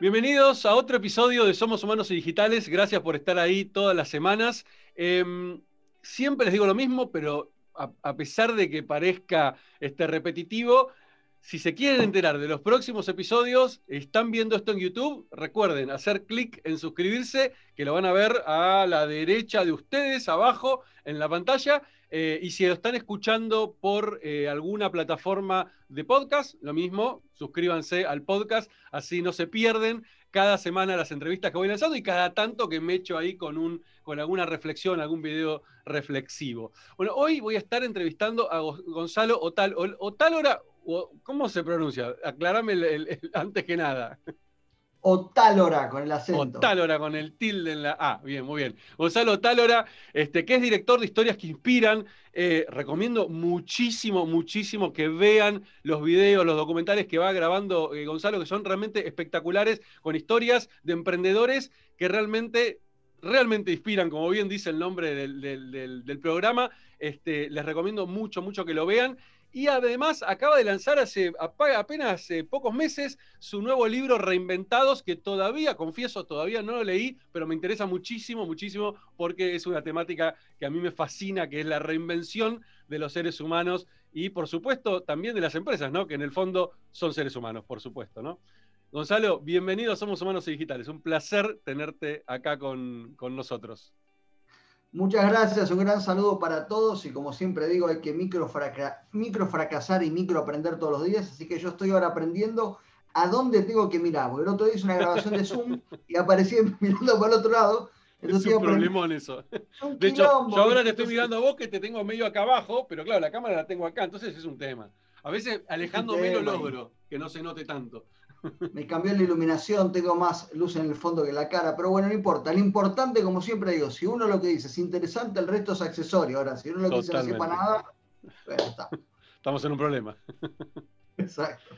Bienvenidos a otro episodio de Somos Humanos y Digitales. Gracias por estar ahí todas las semanas. Em, siempre les digo lo mismo, pero a, pesar de que parezca este, repetitivo, si se quieren enterar de los próximos episodios, están viendo esto en YouTube, recuerden hacer clic en suscribirse, que lo van a ver a la derecha de ustedes, abajo en la pantalla. Eh, y si lo están escuchando por eh, alguna plataforma de podcast, lo mismo, suscríbanse al podcast, así no se pierden cada semana las entrevistas que voy lanzando y cada tanto que me echo ahí con, un, con alguna reflexión, algún video reflexivo. Bueno, hoy voy a estar entrevistando a Gonzalo Otal, Otálora, ¿cómo se pronuncia? Aclárame antes que nada. Otálora con el acento. Otálora con el tilde en la Ah, bien, muy bien. Gonzalo Otálora, este, que es director de historias que inspiran. Eh, recomiendo muchísimo, muchísimo que vean los videos, los documentales que va grabando eh, Gonzalo, que son realmente espectaculares, con historias de emprendedores que realmente realmente inspiran, como bien dice el nombre del, programa. Este, les recomiendo mucho, mucho que lo vean. Y además acaba de lanzar hace apenas eh, pocos meses su nuevo libro Reinventados, que todavía, confieso, todavía no lo leí, pero me interesa muchísimo, muchísimo, porque es una temática que a mí me fascina, que es la reinvención de los seres humanos y, por supuesto, también de las empresas, ¿no? Que en el fondo son seres humanos, por supuesto, ¿no? Gonzalo, bienvenido a Somos Humanos y Digitales. Un placer tenerte acá con, con nosotros. Muchas gracias, un gran saludo para todos y como siempre digo, hay que micro, fracasar y micro aprender todos los días, así que yo estoy ahora aprendiendo a dónde tengo que mirar, porque el otro día hice una grabación de Zoom y aparecí mirando para el otro lado. es un problemón eso. de hecho, yo ahora te estoy mirando a vos que te tengo medio acá abajo, pero claro, la cámara la tengo acá, entonces es un tema. A veces alejándome lo logro, que no se note tanto. Me cambió la iluminación, tengo más luz en el fondo que la cara, pero bueno, no importa. Lo importante, como siempre digo, si uno lo que dice es interesante, el resto es accesorio. Ahora, si uno lo que dice no sepa nada, bueno, está. Estamos en un problema. Exacto.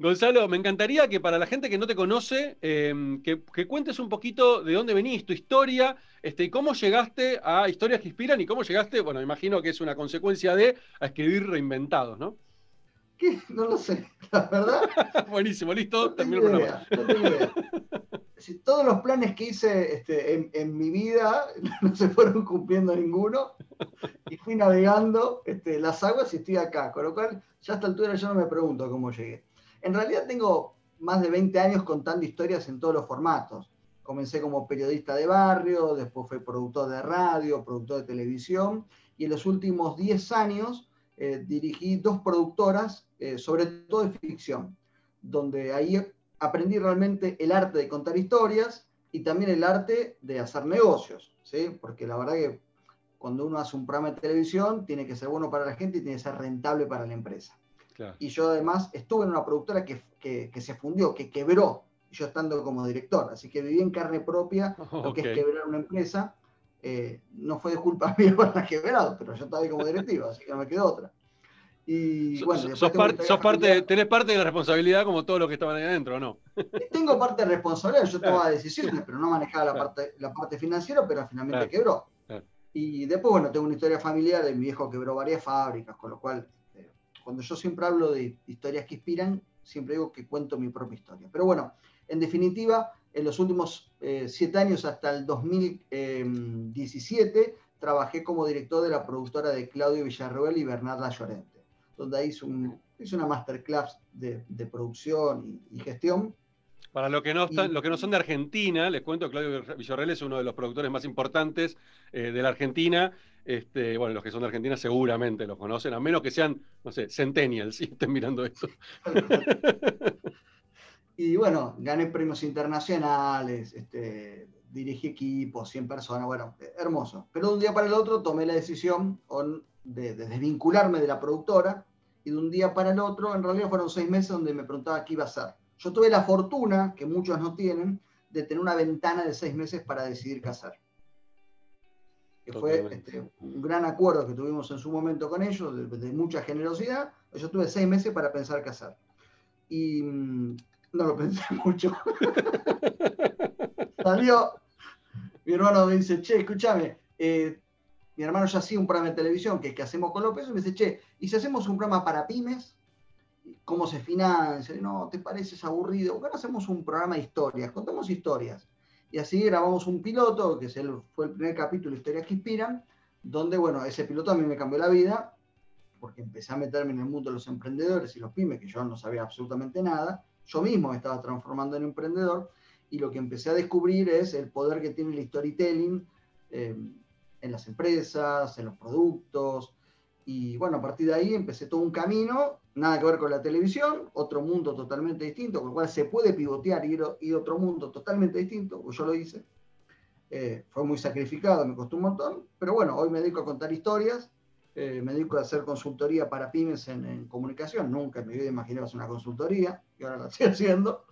Gonzalo, me encantaría que para la gente que no te conoce, em, que, cuentes un poquito de dónde venís, tu historia, este, y cómo llegaste a Historias que Inspiran y cómo llegaste, bueno, imagino que es una consecuencia de a escribir reinventados, ¿no? No lo sé, la verdad. Buenísimo, listo, termino el programa. No tengo idea. todos los planes que hice este, en, mi vida no se fueron cumpliendo ninguno y fui navegando este, las aguas y estoy acá, con lo cual ya a esta altura yo no me pregunto cómo llegué. En realidad tengo más de 20 años contando historias en todos los formatos. Comencé como periodista de barrio, después fui productor de radio, productor de televisión y en los últimos 10 años eh, dirigí dos productoras, eh, sobre todo de ficción, donde ahí aprendí realmente el arte de contar historias y también el arte de hacer negocios, ¿sí? porque la verdad que cuando uno hace un programa de televisión tiene que ser bueno para la gente y tiene que ser rentable para la empresa. Y yo además estuve en una productora que, que, se fundió, que quebró, yo estando como director, así que viví en carne propia lo que es quebrar una empresa eh, no fue de culpa mía por la quebrado, pero yo estaba ahí como directivo, así que no me quedó otra. Y bueno, sos, parte, tenés parte de la responsabilidad como todos los que estaban ahí adentro, ¿no? Tengo parte de responsabilidad, yo tomaba decisiones, pero no manejaba la, parte, la parte financiera, pero finalmente quebró. Y después, bueno, tengo una historia familiar de mi viejo quebró varias fábricas, con lo cual, eh, cuando yo siempre hablo de historias que inspiran, siempre digo que cuento mi propia historia. Pero bueno, en definitiva, en los últimos eh, siete años hasta el 2017 trabajé como director de la productora de Claudio Villarroel y Bernarda Llorente, donde hice, una masterclass de, producción y, gestión. Para los que, no están, que no son de Argentina, les cuento que Claudio Villarroel es uno de los productores más importantes eh, de la Argentina. Este, bueno, los que son de Argentina seguramente lo conocen, a menos que sean, no sé, centennials y estén mirando esto. Y bueno, gané premios internacionales, este, dirigí equipos, 100 personas, bueno, hermoso. Pero de un día para el otro tomé la decisión de, desvincularme de la productora y de un día para el otro, en realidad fueron seis meses donde me preguntaba qué iba a hacer. Yo tuve la fortuna, que muchos no tienen, de tener una ventana de seis meses para decidir qué hacer. Que fue este, un gran acuerdo que tuvimos en su momento con ellos, de, de mucha generosidad. Yo tuve seis meses para pensar qué hacer. Y mm, no lo pensé mucho. Salió. Mi hermano me dice, che, escúchame, eh, mi hermano ya hacía un programa de televisión que, que hacemos con López, y me dice, che, ¿y si hacemos un programa para pymes? cómo se financia, no, ¿te parece aburrido? Bueno, hacemos un programa de historias, contamos historias. Y así grabamos un piloto, que fue el primer capítulo Historias que Inspiran, donde, bueno, ese piloto a mí me cambió la vida, porque empecé a meterme en el mundo de los emprendedores y los pymes, que yo no sabía absolutamente nada. Yo mismo me estaba transformando en emprendedor y lo que empecé a descubrir es el poder que tiene el storytelling eh, en las empresas, en los productos. Y bueno, a partir de ahí empecé todo un camino, nada que ver con la televisión, otro mundo totalmente distinto, con el cual se puede pivotear y ir, a otro mundo totalmente distinto, pues yo lo hice. Eh, fue muy sacrificado, me costó un montón, pero bueno, hoy me dedico a contar historias, eh, me dedico a hacer consultoría para pymes en, comunicación, nunca me imaginé hacer una consultoría, y ahora la estoy haciendo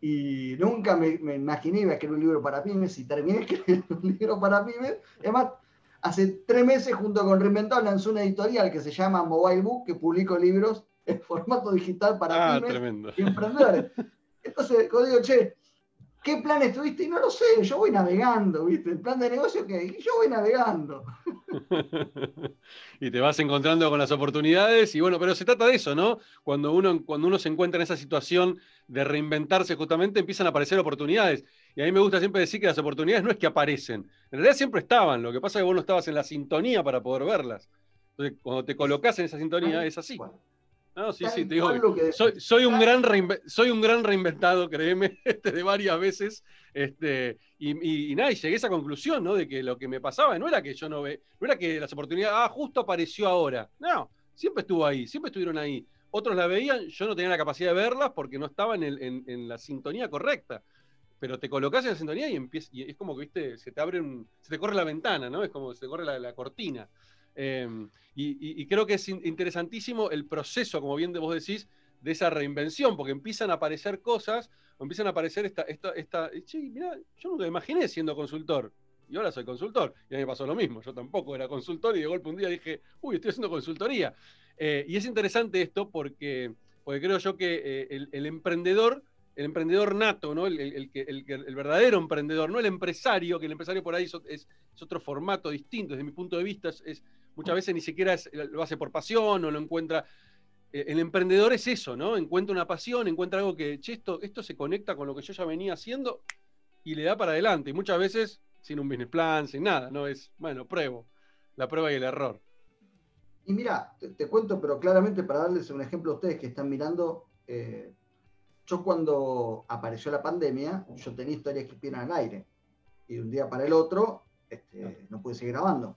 y nunca me, me, imaginé iba a escribir un libro para pymes y terminé escribiendo un libro para pymes. Además, hace tres meses junto con Reinventado lanzó una editorial que se llama Mobile Book, que publico libros en formato digital para ah, pymes y emprendedores. Entonces, cuando digo, che, ¿qué planes tuviste? Y no lo sé, yo voy navegando, ¿viste? El plan de negocio que yo voy navegando. y te vas encontrando con las oportunidades y bueno, pero se trata de eso, ¿no? Cuando uno, cuando uno se encuentra en esa situación de reinventarse justamente, empiezan a aparecer oportunidades. Y a mí me gusta siempre decir que las oportunidades no es que aparecen, en realidad siempre estaban, lo que pasa es que vos no estabas en la sintonía para poder verlas. Entonces, cuando te colocas en esa sintonía, es así. No, sí, sí, te digo, soy, un gran soy un gran reinventado, créeme, este, de varias veces, este, y, nada, y llegué a esa conclusión, ¿no? De que lo que me pasaba no era que yo no ve, no era que las oportunidades, ah, justo apareció ahora. No, siempre estuvo ahí, siempre estuvieron ahí. Otros la veían, yo no tenía la capacidad de verlas porque no estaba en, la sintonía correcta. Pero te colocas en la sintonía y, empieza, y es como que, viste, se te abre un, se te corre la ventana, ¿no? Es como se te corre la cortina. Em, y, creo que es interesantísimo el proceso, como bien vos decís, de esa reinvención, porque empiezan a aparecer cosas, empiezan a aparecer esta, esta, esta mira, yo nunca me imaginé siendo consultor, y ahora soy consultor, y a mí me pasó lo mismo, yo tampoco era consultor, y de golpe un día dije, uy, estoy haciendo consultoría. Eh, y es interesante esto porque, porque creo yo que eh, el, emprendedor el emprendedor nato, ¿no? El, el, el, verdadero emprendedor, no el empresario, que el empresario por ahí es, es, otro formato distinto, desde mi punto de vista es, muchas veces ni siquiera lo hace por pasión o lo encuentra. Eh, el emprendedor es eso, ¿no? Encuentra una pasión, encuentra algo que, che, esto, esto se conecta con lo que yo ya venía haciendo y le da para adelante. Y muchas veces sin un business plan, sin nada, ¿no? Es, bueno, pruebo, la prueba y el error. Y mira, te, cuento, pero claramente para darles un ejemplo a ustedes que están mirando, eh, yo cuando apareció la pandemia, yo tenía historias que inspiran al aire. Y de un día para el otro, este, no pude seguir grabando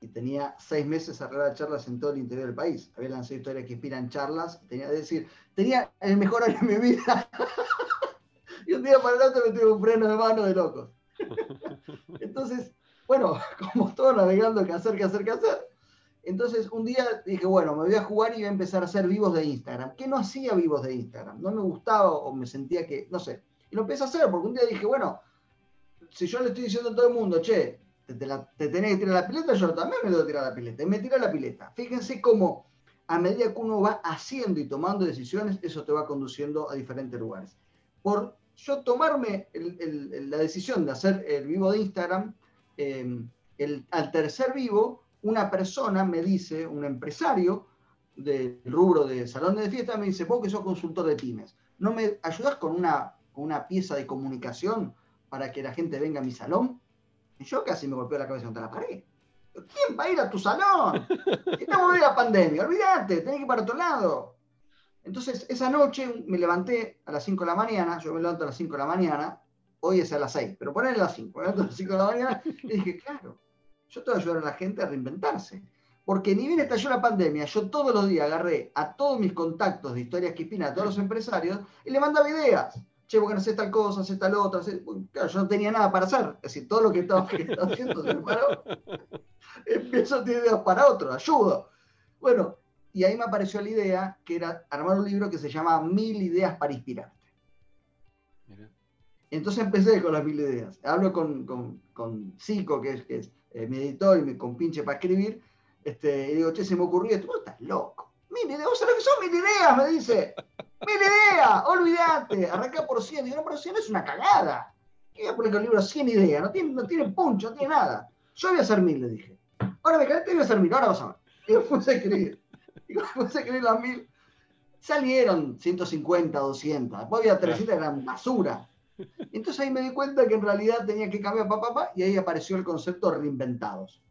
y tenía seis meses a dar charlas en todo el interior del país. Había lanzado historias que inspiran charlas, tenía que decir, tenía el mejor año de mi vida. y un día para el otro me tuve un freno de mano de locos. Entonces, bueno, como todo navegando, qué hacer, qué hacer, qué hacer. Entonces, un día dije, bueno, me voy a jugar y voy a empezar a hacer vivos de Instagram. ¿Qué no hacía vivos de Instagram? No me gustaba o me sentía que, no sé. Y lo empecé a hacer porque un día dije, bueno, si yo le estoy diciendo a todo el mundo, che, te, tenés que tirar la pileta, yo también me debo tirar la pileta. Y me tiré la pileta. Fíjense cómo a medida que uno va haciendo y tomando decisiones, eso te va conduciendo a diferentes lugares. Por yo tomarme la decisión de hacer el vivo de Instagram, em, al tercer vivo, una persona me dice, un empresario del rubro de salones de fiesta, me dice, vos que sos consultor de pymes, ¿no me ayudas con una, una pieza de comunicación para que la gente venga a mi salón? Yo casi me golpeé la cabeza contra la pared. ¿Quién va a ir a tu salón? Estamos en la pandemia, olvídate, tenés que ir para otro lado. Entonces, esa noche me levanté a las 5 de la mañana, yo me levanto a las 5 de la mañana, hoy es a las 6, pero ponele a las 5, me levanto a las 5 de la mañana y dije, claro, yo te voy a ayudar a la gente a reinventarse. Porque ni bien estalló la pandemia, yo todos los días agarré a todos mis contactos de historias que a todos los empresarios, y le mandaba ideas che, porque no sé tal cosa, sé tal otra. Claro, yo no tenía nada para hacer. Es decir, todo lo que estaba, haciendo se me paró. Empiezo a tener ideas para otro, ayudo. Bueno, y ahí me apareció la idea que era armar un libro que se llama Mil ideas para inspirarte. Entonces empecé con las mil ideas. Hablo con, con, con Zico, que es, que es eh, mi editor y me compinche para escribir. Este, y digo, che, se me ocurrió esto. Vos estás loco. Mil ideas, ¿vos sabés lo que son mil ideas? Me dice. ¡Mil ideas! Olvídate, arranca por 100. Digo, no, pero 100 es una cagada. ¿Qué voy a poner con el libro 100 ideas? No tiene, no tiene puncho, no tiene nada. Yo voy a hacer mil, le dije. Ahora me calenté y voy a hacer mil, ahora vas a ver. Y me puse a escribir. Me puse a escribir las mil. Salieron 150, 200. Después había 300 que eran basura. Entonces ahí me di cuenta que en realidad tenía que cambiar papá, papá, y ahí apareció el concepto reinventados.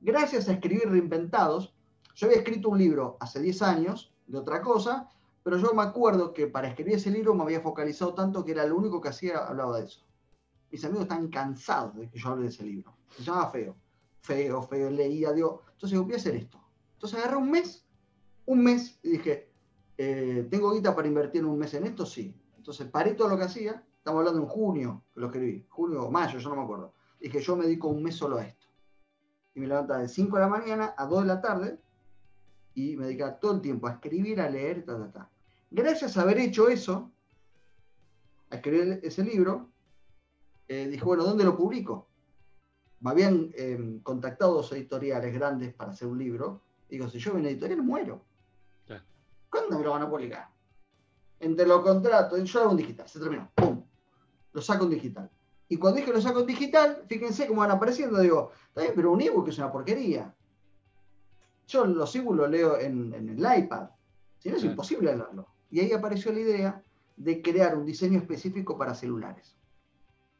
Gracias a escribir reinventados, yo había escrito un libro hace 10 años de otra cosa, pero yo me acuerdo que para escribir ese libro me había focalizado tanto que era lo único que hacía, hablaba de eso. Mis amigos están cansados de que yo hable de ese libro. Se llama Feo. Feo, feo, leía, digo. Entonces voy a hacer esto. Entonces agarré un mes, un mes, y dije, eh, ¿tengo guita para invertir un mes en esto? Sí. Entonces paré todo lo que hacía. Estamos hablando en junio, que lo escribí. Junio o mayo, yo no me acuerdo. Dije, yo me dedico un mes solo a esto. Y me levantaba de 5 de la mañana a 2 de la tarde y me dedicaba todo el tiempo a escribir, a leer, ta, ta, ta. Gracias a haber hecho eso, a escribir ese libro, eh, dije, bueno, ¿dónde lo publico? Me habían em, contactado dos editoriales grandes para hacer un libro. Digo, si yo voy a una editorial, muero. ¿Cuándo me lo van a publicar? Entre los contratos, yo hago un digital, se terminó, ¡pum! Lo saco en digital. Y cuando dije lo saco en digital, fíjense cómo van apareciendo, digo, está bien, pero un ebook es una porquería. Yo los ebooks los leo en, el iPad, si no es imposible leerlo. Y ahí apareció la idea de crear un diseño específico para celulares.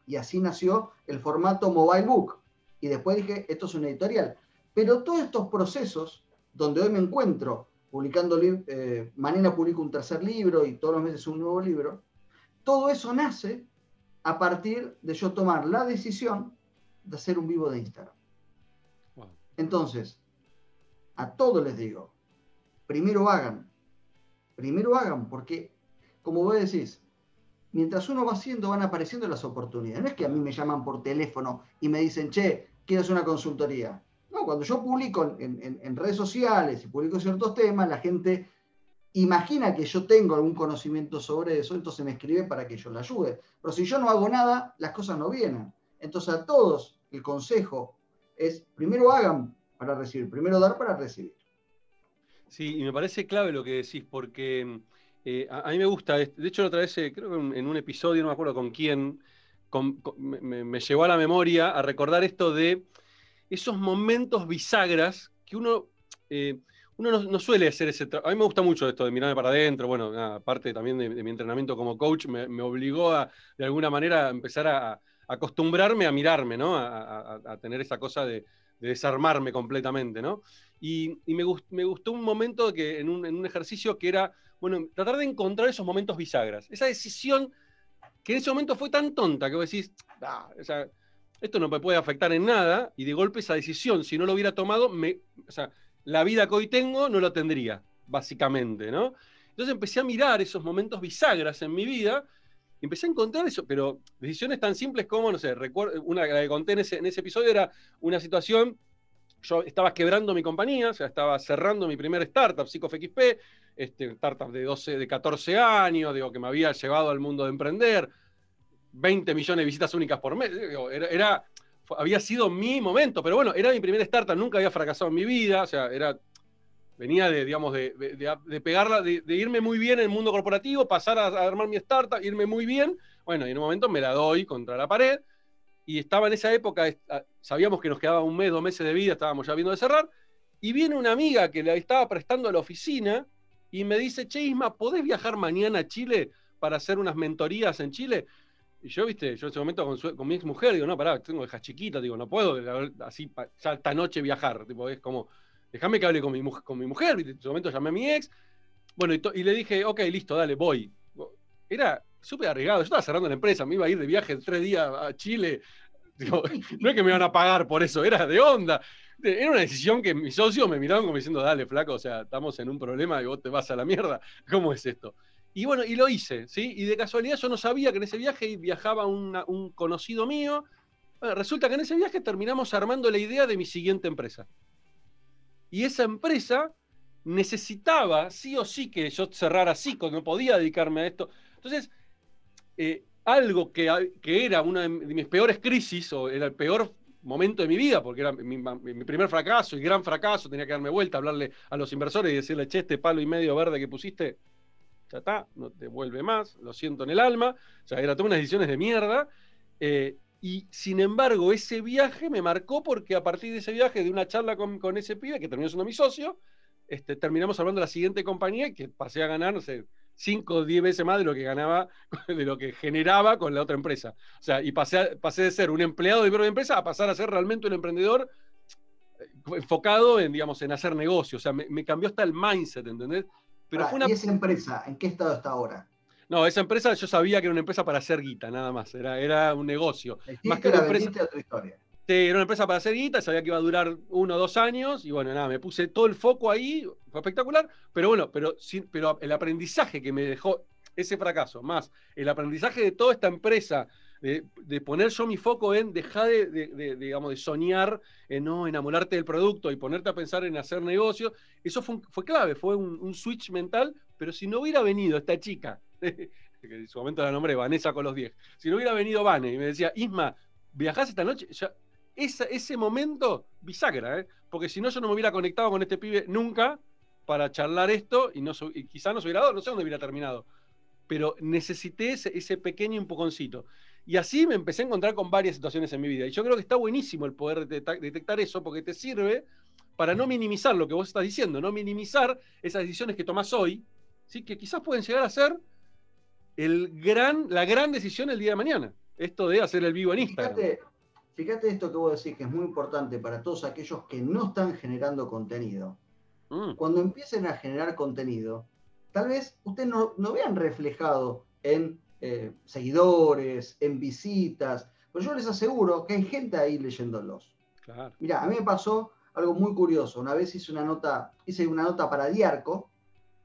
Y así nació el formato Mobile Book. Y después dije, esto es una editorial. Pero todos estos procesos, donde hoy me encuentro publicando, eh, mañana publico un tercer libro y todos los meses un nuevo libro, todo eso nace a partir de yo tomar la decisión de hacer un vivo de Instagram. Entonces, a todos les digo, primero hagan, primero hagan, porque, como vos decís, mientras uno va haciendo, van apareciendo las oportunidades. No es que a mí me llaman por teléfono y me dicen, che, quiero hacer una consultoría. No, cuando yo publico en, redes sociales y publico ciertos temas, la gente imagina que yo tengo algún conocimiento sobre eso, entonces me escribe para que yo le ayude. Pero si yo no hago nada, las cosas no vienen. Entonces a todos el consejo es, primero hagan para recibir, primero dar para recibir. Sí, y me parece clave lo que decís, porque eh, a, mí me gusta, de hecho otra vez, eh, creo que en un episodio, no me acuerdo con quién, me, llevó a la memoria a recordar esto de esos momentos bisagras que uno, eh, uno no, suele hacer ese trabajo. A mí me gusta mucho esto de mirarme para adentro, bueno, aparte también de, mi entrenamiento como coach, me, obligó a, de alguna manera, a empezar a, acostumbrarme a mirarme, ¿no? A, tener esa cosa de, desarmarme completamente, ¿no? Y, me, gustó un momento que, en, un, ejercicio que era, bueno, tratar de encontrar esos momentos bisagras, esa decisión que en ese momento fue tan tonta que vos decís, ah, esto no me puede afectar en nada, y de golpe esa decisión, si no lo hubiera tomado, o sea, la vida que hoy tengo no lo tendría, básicamente, ¿no? Entonces empecé a mirar esos momentos bisagras en mi vida, empecé a encontrar eso, pero decisiones tan simples como, no sé, recuerdo, una que conté en ese, episodio era una situación yo estaba quebrando mi compañía, o sea, estaba cerrando mi primer startup, PsicoFXP, este, startup de 12, de 14 años, digo, que me había llevado al mundo de emprender, 20 millones de visitas únicas por mes, era, había sido mi momento, pero bueno, era mi primer startup, nunca había fracasado en mi vida, o sea, era, venía de, digamos, de, de, pegarla, de, irme muy bien en el mundo corporativo, pasar a, armar mi startup, irme muy bien, bueno, y en un momento me la doy contra la pared, y estaba en esa época, ah, sabíamos que nos quedaba un mes, dos meses de vida, estábamos ya viendo de cerrar, y viene una amiga que le estaba prestando a la oficina y me dice, Che Isma, ¿podés viajar mañana a Chile para hacer unas mentorías en Chile? Y yo, viste, yo en ese momento con, mi ex mujer, digo, no, pará, tengo hijas chiquitas, digo, no puedo así ya esta noche viajar, tipo, es como, déjame que hable con mi, con mi mujer, en ese momento llamé a mi ex, bueno, y, le dije, ok, listo, dale, voy. Era súper arriesgado. Yo estaba cerrando la empresa, me iba a ir de viaje tres días a Chile. no es que me iban a pagar por eso, era de onda. Era una decisión que mis socios me miraban como diciendo, dale, flaco, o sea, estamos en un problema y vos te vas a la mierda. ¿Cómo es esto? Y bueno, y lo hice, ¿sí? Y de casualidad yo no sabía que en ese viaje viajaba un conocido mío. resulta que en ese viaje terminamos armando la idea de mi siguiente empresa. Y esa empresa necesitaba sí o sí que yo cerrara así, no podía dedicarme a esto. Entonces, eh, algo que, era una de mis peores crisis, o era el peor momento de mi vida, porque era mi, primer fracaso y gran fracaso, tenía que darme vuelta, hablarle a los inversores y decirle, che, este palo y medio verde que pusiste, ya está, no te vuelve más, lo siento en el alma, o sea, era todas unas decisiones de mierda, eh, y sin embargo, ese viaje me marcó porque a partir de ese viaje, de una charla con, ese pibe, que terminó siendo mi socio, este, terminamos hablando de la siguiente compañía que pasé a ganar, no sé, 5 o 10 veces más de lo que ganaba, de lo que generaba con la otra empresa. O sea, y pasé, pasé de ser un empleado de mi propia empresa a pasar a ser realmente un emprendedor eh, enfocado en, digamos, en hacer negocios. O sea, me, cambió hasta el mindset, ¿entendés? Pero fue una... ¿Y esa empresa, en qué estado está ahora? No, esa empresa yo sabía que era una empresa para hacer guita, nada más. Era, era un negocio. Más que una empresa. Otra historia. Sí, era una empresa para hacer guita, sabía que iba a durar uno o dos años, y bueno, nada, me puse todo el foco ahí, fue espectacular, pero bueno, pero, pero el aprendizaje que me dejó ese fracaso, más el aprendizaje de toda esta empresa, de, poner yo mi foco en dejar de, digamos, de soñar, en no enamorarte del producto y ponerte a pensar en hacer negocios, eso fue, fue clave, fue un, switch mental, pero si no hubiera venido esta chica, que en su momento la nombré Vanessa con los 10, si no hubiera venido Vane y me decía, Isma, ¿viajás esta noche? Ya, ese momento bisagra, ¿eh? porque si no yo no me hubiera conectado con este pibe nunca para charlar esto y, no, y quizá no se hubiera dado, no sé dónde hubiera terminado, pero necesité ese, pequeño empujoncito. Y así me empecé a encontrar con varias situaciones en mi vida. Y yo creo que está buenísimo el poder detectar eso porque te sirve para no minimizar lo que vos estás diciendo, no minimizar esas decisiones que tomás hoy, ¿sí? que quizás pueden llegar a ser el gran, la gran decisión el día de mañana. Esto de hacer el vivo en Instagram. Fíjate esto que vos decís que es muy importante para todos aquellos que no están generando contenido. Mm. Cuando empiecen a generar contenido, tal vez ustedes no, vean reflejado en eh, seguidores, en visitas, pero yo les aseguro que hay gente ahí leyéndolos. Claro. Mira, a mí me pasó algo muy curioso. Una vez hice una nota, hice una nota para Diarco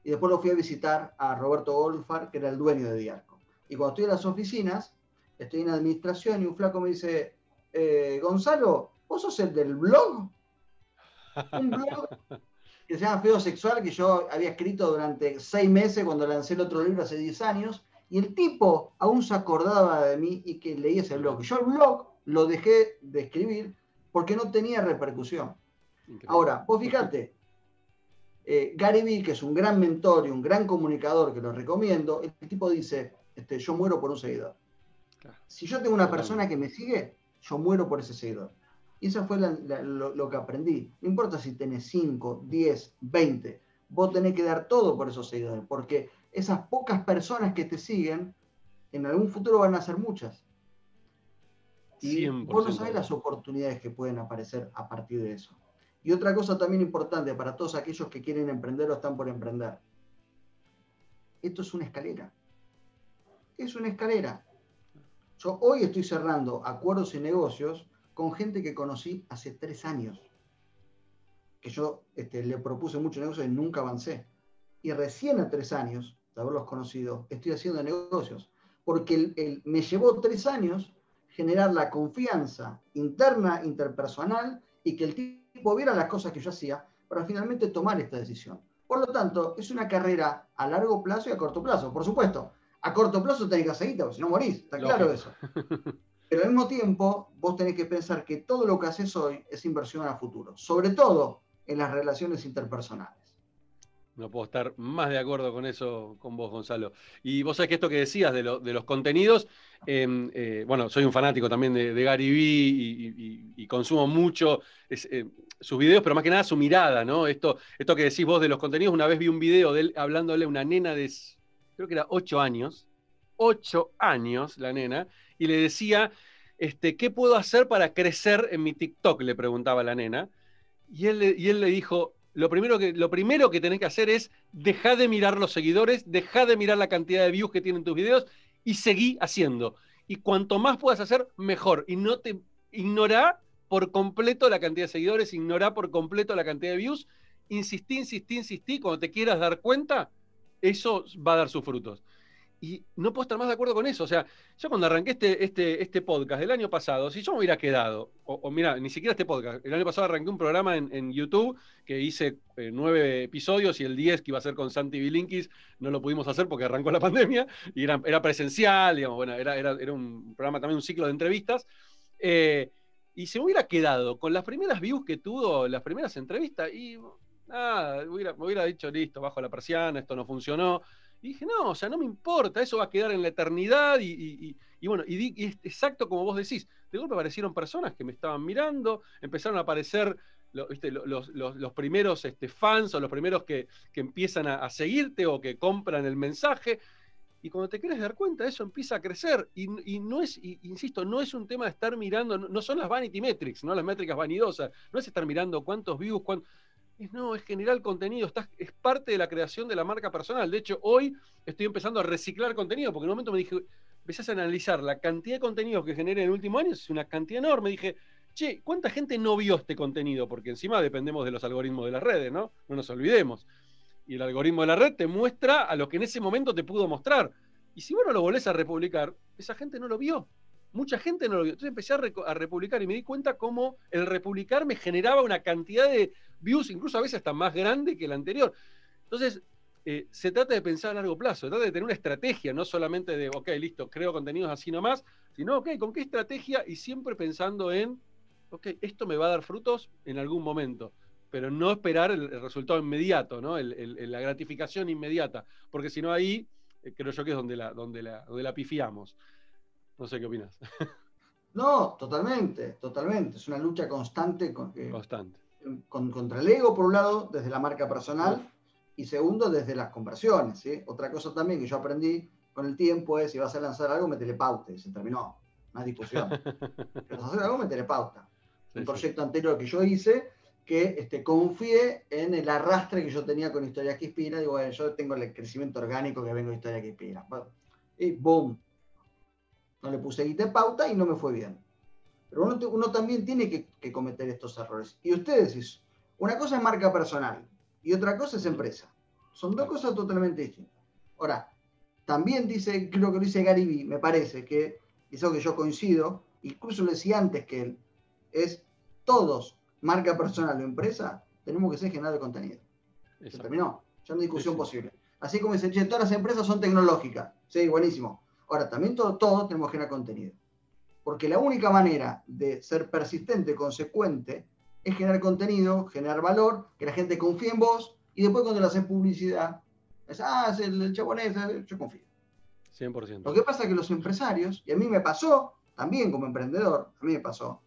y después lo fui a visitar a Roberto Golfar, que era el dueño de Diarco. Y cuando estoy en las oficinas, estoy en administración y un flaco me dice, eh, Gonzalo, ¿vos sos el del blog? Un blog que se llama Feo Sexual, que yo había escrito durante seis meses cuando lancé el otro libro hace 10 años, y el tipo aún se acordaba de mí y que leía ese blog. Yo el blog lo dejé de escribir porque no tenía repercusión. Ahora, vos fíjate, eh, Gary Vee, que es un gran mentor y un gran comunicador que lo recomiendo, el tipo dice, este, yo muero por un seguidor. Si yo tengo una persona que me sigue, yo muero por ese seguidor. Y eso fue lo, que aprendí. No importa si tenés 5, 10, 20, vos tenés que dar todo por esos seguidores, porque esas pocas personas que te siguen, en algún futuro van a ser muchas. Y vos no sabés las oportunidades que pueden aparecer a partir de eso. Y otra cosa también importante para todos aquellos que quieren emprender o están por emprender. Esto es una escalera. Es una escalera. Yo hoy estoy cerrando acuerdos y negocios con gente que conocí hace tres años, que yo este, le propuse muchos negocios y nunca avancé. Y recién a tres años de haberlos conocido, estoy haciendo negocios, porque me llevó tres años generar la confianza interna, interpersonal, y que el tipo viera las cosas que yo hacía para finalmente tomar esta decisión. Por lo tanto, es una carrera a largo plazo y a corto plazo. Por supuesto, a corto plazo tenés que hacer porque si no morís, está claro eso. Pero al mismo tiempo, vos tenés que pensar que todo lo que haces hoy es inversión a futuro, sobre todo en las relaciones interpersonales. No puedo estar más de acuerdo con eso con vos, Gonzalo. Y vos sabés que esto que decías de, los contenidos, em, eh, bueno, soy un fanático también de, Gary Vee y, consumo mucho eh, sus videos, pero más que nada su mirada, ¿no? Esto, esto que decís vos de los contenidos, una vez vi un video de él hablándole a una nena de creo que era ocho años, ocho años la nena, y le decía, este, ¿qué puedo hacer para crecer en mi TikTok? Le preguntaba la nena. Y él, y él le dijo, lo primero, que, lo primero que tenés que hacer es dejar de mirar los seguidores, dejar de mirar la cantidad de views que tienen tus videos y seguí haciendo. Y cuanto más puedas hacer, mejor. Y no te ignorá por completo la cantidad de seguidores, ignorá por completo la cantidad de views. Insistí, insistí, insistí. Cuando te quieras dar cuenta, eso va a dar sus frutos. Y no puedo estar más de acuerdo con eso. O sea, yo cuando arranqué este, este, este podcast del año pasado, si yo me hubiera quedado, o, mira, ni siquiera este podcast, el año pasado arranqué un programa en, YouTube que hice eh, nueve episodios y el diez que iba a ser con Santi Bilinkis no lo pudimos hacer porque arrancó la pandemia y era, era presencial, digamos, bueno, era, era, era, un programa también, un ciclo de entrevistas. Eh, y se me hubiera quedado con las primeras views que tuvo, las primeras entrevistas, y Ah, me hubiera dicho, listo, bajo la persiana, esto no funcionó. Y dije, no, o sea, no me importa, eso va a quedar en la eternidad. Y, bueno, y, es exacto como vos decís. De golpe aparecieron personas que me estaban mirando, empezaron a aparecer los, primeros este, fans o los primeros que, empiezan a, seguirte o que compran el mensaje. Y cuando te quieres dar cuenta, eso empieza a crecer. Y, no es, insisto, no es un tema de estar mirando, no, son las vanity metrics, no las métricas vanidosas, no es estar mirando cuántos views, cuántos no, es generar contenido, es parte de la creación de la marca personal. De hecho, hoy estoy empezando a reciclar contenido, porque en un momento me dije, empezás a analizar la cantidad de contenidos que generé en el último año, es una cantidad enorme. Dije, che, ¿cuánta gente no vio este contenido? Porque encima dependemos de los algoritmos de las redes, ¿no? No nos olvidemos. Y el algoritmo de la red te muestra a lo que en ese momento te pudo mostrar. Y si vos no lo volvés a republicar, esa gente no lo vio. Mucha gente no lo vio. Entonces empecé a, a republicar y me di cuenta cómo el republicar me generaba una cantidad de views, incluso a veces hasta más grande que el anterior. Entonces, eh, se trata de pensar a largo plazo, se trata de tener una estrategia, no solamente de, ok, listo, creo contenidos así nomás, sino, ok, ¿con qué estrategia? Y siempre pensando en, ok, esto me va a dar frutos en algún momento, pero no esperar el, resultado inmediato, ¿no? la gratificación inmediata, porque si no ahí, eh, creo yo que es donde la, donde, la, donde la pifiamos. No sé qué opinas. No, totalmente, totalmente. Es una lucha constante. Con, constante contra el ego, por un lado, desde la marca personal, y segundo, desde las conversiones. Otra cosa también que yo aprendí con el tiempo es, si vas a lanzar algo, metele pauta, y se terminó. Más discusión. si vas a hacer algo, metele pauta. un proyecto anterior que yo hice, que este, confié en el arrastre que yo tenía con Historia que Inspira. Digo, bueno, yo tengo el crecimiento orgánico que vengo de Historia que Inspira. y boom. No le puse guita pauta y no me fue bien. Pero uno, también tiene que, cometer estos errores. Y ustedes, una cosa es marca personal y otra cosa es empresa. Son dos cosas totalmente distintas. Ahora, también dice, creo que lo dice Gary Vee, me parece, que eso que yo coincido, incluso lo decía antes que él, es todos, marca personal o empresa, tenemos que ser generadores de contenido. Se terminó, ya no hay discusión posible. Así como dice, todas las empresas son tecnológicas. Sí, buenísimo. Ahora, también todos tenemos que generar contenido. Porque la única manera de ser persistente, consecuente, es generar contenido, generar valor, que la gente confíe en vos y después cuando le haces publicidad, es, ah, es el, chabonés, eh, yo confío. 100%. Lo que pasa es que los empresarios, y a mí me pasó, también como emprendedor, a mí me pasó,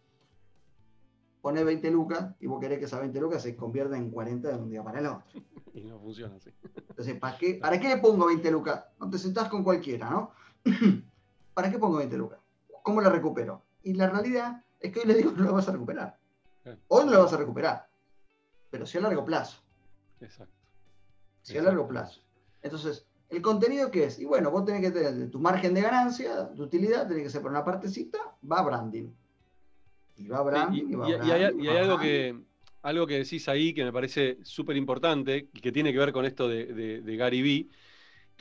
poner 20 lucas y vos querés que esas 20 lucas se convierta en 40 de un día para el otro. y no funciona así. Entonces, ¿para qué, ¿para qué le pongo 20 lucas? No te sentás con cualquiera, ¿no? ¿Para qué pongo 20 lucas? ¿Cómo la recupero? Y la realidad es que hoy le digo, no la vas a recuperar. Hoy no la vas a recuperar, pero sí a largo plazo. Exacto. Sí a largo plazo. Entonces, ¿el contenido qué es? Y bueno, vos tenés que tener tu margen de ganancia, de utilidad, tenés que ser por una partecita, va branding. Y va branding y, va branding. Y hay, algo que algo que decís ahí que me parece súper importante y que tiene que ver con esto de, Gary Vee,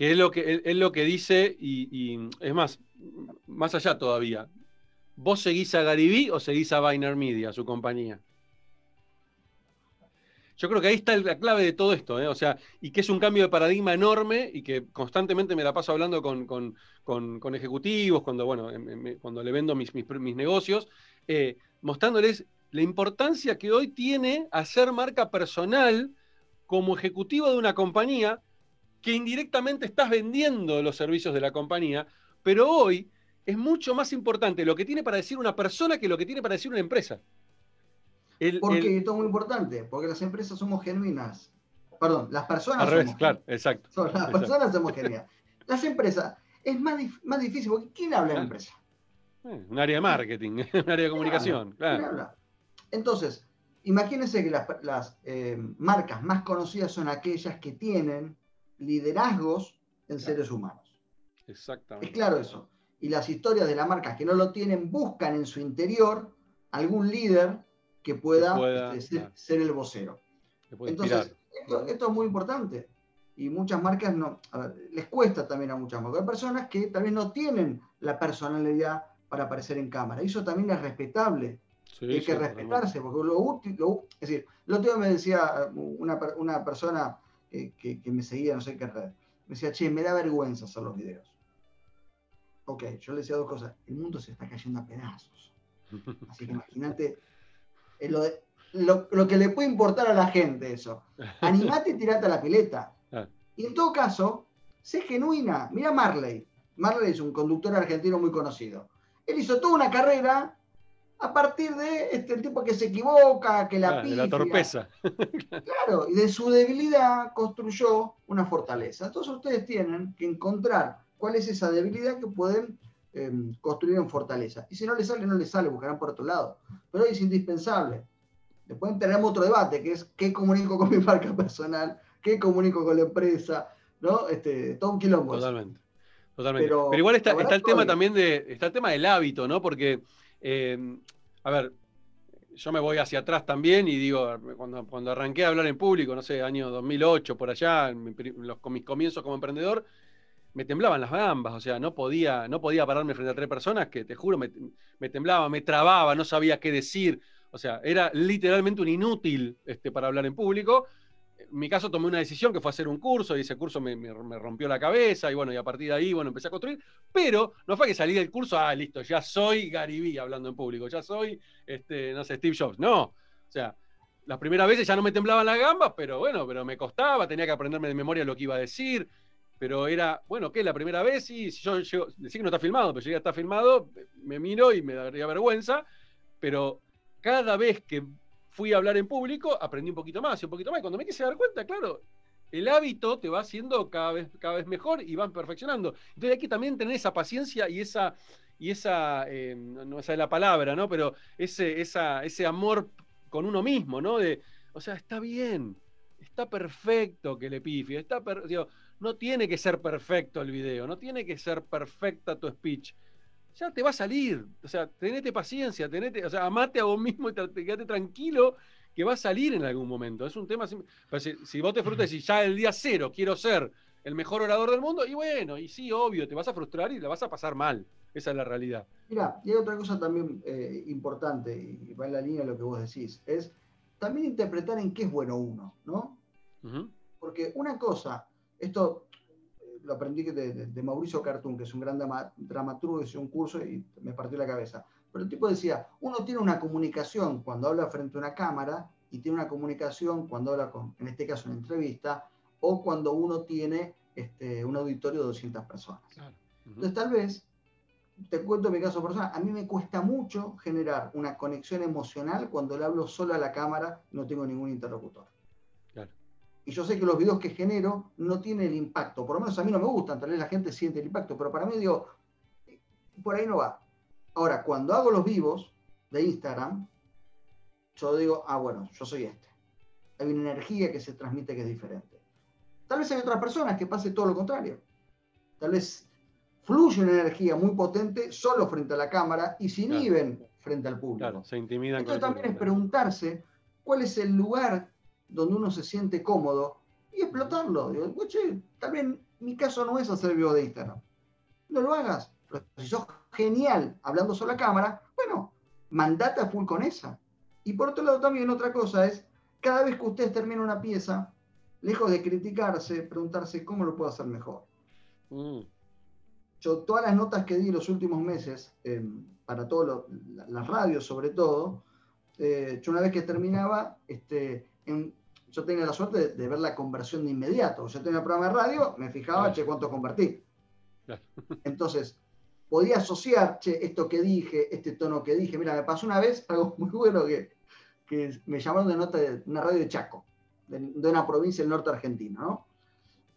que es lo que, lo que dice, y, es más, más allá todavía, ¿vos seguís a Garibí o seguís a Biner Media, su compañía? Yo creo que ahí está la clave de todo esto, ¿eh? o sea, y que es un cambio de paradigma enorme y que constantemente me la paso hablando con, ejecutivos, cuando, bueno, cuando le vendo mis, mis, negocios, eh, mostrándoles la importancia que hoy tiene hacer marca personal como ejecutivo de una compañía que indirectamente estás vendiendo los servicios de la compañía, pero hoy es mucho más importante lo que tiene para decir una persona que lo que tiene para decir una empresa. porque esto es muy importante, porque las empresas somos genuinas. Perdón, las personas. Al revés, claro, exacto. las personas somos genuinas. Las empresas es más, más difícil, porque ¿quién habla en empresa? Eh, un área de marketing, un área de comunicación. Claro. Entonces, imagínense que las, eh, marcas más conocidas son aquellas que tienen liderazgos en seres humanos. Exactamente. Es claro eso. Y las historias de las marcas que no lo tienen buscan en su interior algún líder que pueda, este, ser, el vocero. Entonces, esto, es muy importante. Y muchas marcas no, les cuesta también a muchas marcas. Hay personas que tal vez no tienen la personalidad para aparecer en cámara. Y eso también es respetable. hay que respetarse, porque lo útil, es decir, lo otro me decía una, persona que, que, me seguía, no sé qué red, me decía, che, me da vergüenza hacer los videos. Ok, yo le decía dos cosas. El mundo se está cayendo a pedazos. Así que imagínate eh, lo, lo, que le puede importar a la gente eso. Animate y tirate a la pileta. Ah. Y en todo caso, sé genuina. Mira Marley. Marley es un conductor argentino muy conocido. Él hizo toda una carrera a partir de este, el tipo que se equivoca, que la ah, la torpeza. claro, y de su debilidad construyó una fortaleza. Entonces ustedes tienen que encontrar cuál es esa debilidad que pueden em, construir en fortaleza. Y si no les sale, no les sale, buscarán por otro lado. Pero es indispensable. Después tenemos otro debate, que es qué comunico con mi marca personal, qué comunico con la empresa, ¿no? Este, todo un quilombo. Totalmente. Totalmente. Pero, igual está, el tema también de, está el tema del hábito, ¿no? Porque eh, a ver, yo me voy hacia atrás también y digo, cuando, cuando arranqué a hablar en público, no sé, año 2008, por allá, los, con mis comienzos como emprendedor, me temblaban las gambas, o sea, no podía, no podía pararme frente a tres personas que, te juro, me, me temblaba, me trababa, no sabía qué decir, o sea, era literalmente un inútil este, para hablar en público, mi caso tomé una decisión que fue hacer un curso y ese curso me, rompió la cabeza y bueno, y a partir de ahí, bueno, empecé a construir, pero no fue que salí del curso, ah, listo, ya soy Garibí hablando en público, ya soy, este, no sé, Steve Jobs, no, o sea, las primeras veces ya no me temblaban las gambas, pero bueno, pero me costaba, tenía que aprenderme de memoria lo que iba a decir, pero era, bueno, ¿qué? La primera vez, y si yo llego, decir que no está filmado, pero si ya está filmado, me miro y me daría vergüenza, pero cada vez que fui a hablar en público, aprendí un poquito más y un poquito más. Cuando me quise dar cuenta, claro, el hábito te va haciendo cada vez, cada vez mejor y van perfeccionando. Entonces hay que también tener esa paciencia y esa, y esa eh, no esa es la palabra, ¿no? Pero ese, esa, ese amor con uno mismo, ¿no? De, o sea, está bien, está perfecto que le pifie, está no tiene que ser perfecto el video, no tiene que ser perfecta tu speech ya te va a salir. O sea, tenete paciencia, tenete, o sea, amate a vos mismo y quédate tranquilo que va a salir en algún momento. Es un tema. si, vos te frustras y ya el día cero quiero ser el mejor orador del mundo, y bueno, y sí, obvio, te vas a frustrar y la vas a pasar mal. Esa es la realidad. Mira, y hay otra cosa también eh, importante, y va en la línea de lo que vos decís, es también interpretar en qué es bueno uno, ¿no? Porque una cosa, esto lo aprendí de, Mauricio Cartún, que es un gran dramaturgo, hizo un curso y me partió la cabeza. Pero el tipo decía, uno tiene una comunicación cuando habla frente a una cámara y tiene una comunicación cuando habla con, en este caso, una entrevista, o cuando uno tiene este, un auditorio de 200 personas. Entonces, tal vez, te cuento mi caso personal, a mí me cuesta mucho generar una conexión emocional cuando le hablo solo a la cámara y no tengo ningún interlocutor. Y yo sé que los videos que genero no tienen el impacto, por lo menos a mí no me gustan, tal vez la gente siente el impacto, pero para mí digo, por ahí no va. Ahora, cuando hago los vivos de Instagram, yo digo, ah, bueno, yo soy este. Hay una energía que se transmite que es diferente. Tal vez hay otras personas que pase todo lo contrario. Tal vez fluye una energía muy potente solo frente a la cámara y se inhiben frente al público. Claro, se intimidan. Entonces también es preguntarse cuál es el lugar donde uno se siente cómodo y explotarlo. Digo, también mi caso no es hacer video de Instagram. No lo hagas. Pero si sos genial hablando solo a cámara, bueno, mandate a full con esa. Y por otro lado también otra cosa es, cada vez que ustedes terminan una pieza, lejos de criticarse, preguntarse cómo lo puedo hacer mejor. Mm. Yo todas las notas que di los últimos meses, em, para todas las radios sobre todo, eh, yo una vez que terminaba, este, en, yo tenía la suerte de, ver la conversión de inmediato. Yo tenía un programa de radio, me fijaba, che, cuánto convertí. Entonces, podía asociar, che, esto que dije, este tono que dije. Mira, me pasó una vez algo muy bueno que, que me llamaron de nota de una radio de Chaco, de, una provincia del norte argentino, ¿no?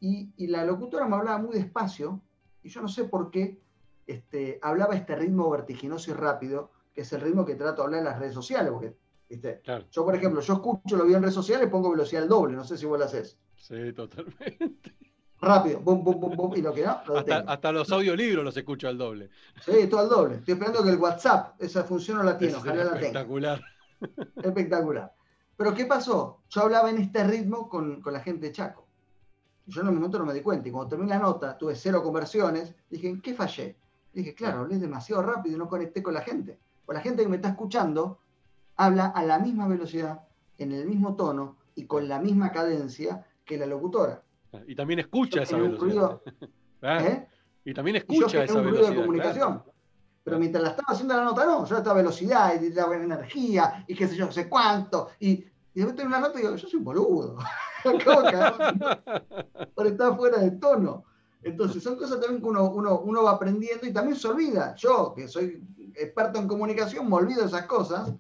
Y, y, la locutora me hablaba muy despacio, y yo no sé por qué este, hablaba este ritmo vertiginoso y rápido, que es el ritmo que trato de hablar en las redes sociales, porque yo, por ejemplo, yo escucho lo vi en redes sociales, pongo velocidad al doble, no sé si vos lo haces. Sí, totalmente. Rápido, bum, bum, bum, bum, y lo que no, hasta, los audiolibros los escucho al doble. Sí, todo al doble. Estoy esperando que el WhatsApp, esa función no la tiene, ojalá la Espectacular. Espectacular. Pero ¿qué pasó? Yo hablaba en este ritmo con, con la gente de Chaco. Yo en un momento no me di cuenta. Y cuando terminé la nota, tuve cero conversiones. Dije, ¿en qué fallé? Dije, claro, hablé demasiado rápido y no conecté con la gente. O la gente que me está escuchando habla a la misma velocidad, en el mismo tono y con la misma cadencia que la locutora. Y también escucha esa velocidad. Ah, ¿eh? Y también escucha esa un velocidad. de comunicación. Pero mientras la estaba haciendo la nota, no, yo estaba velocidad y la energía y qué sé yo, no sé cuánto. Y, y después tengo una nota y digo, yo soy un boludo. por estar fuera de tono. Entonces, son cosas también que uno, uno, uno va aprendiendo y también se olvida. Yo, que soy experto en comunicación, me olvido esas cosas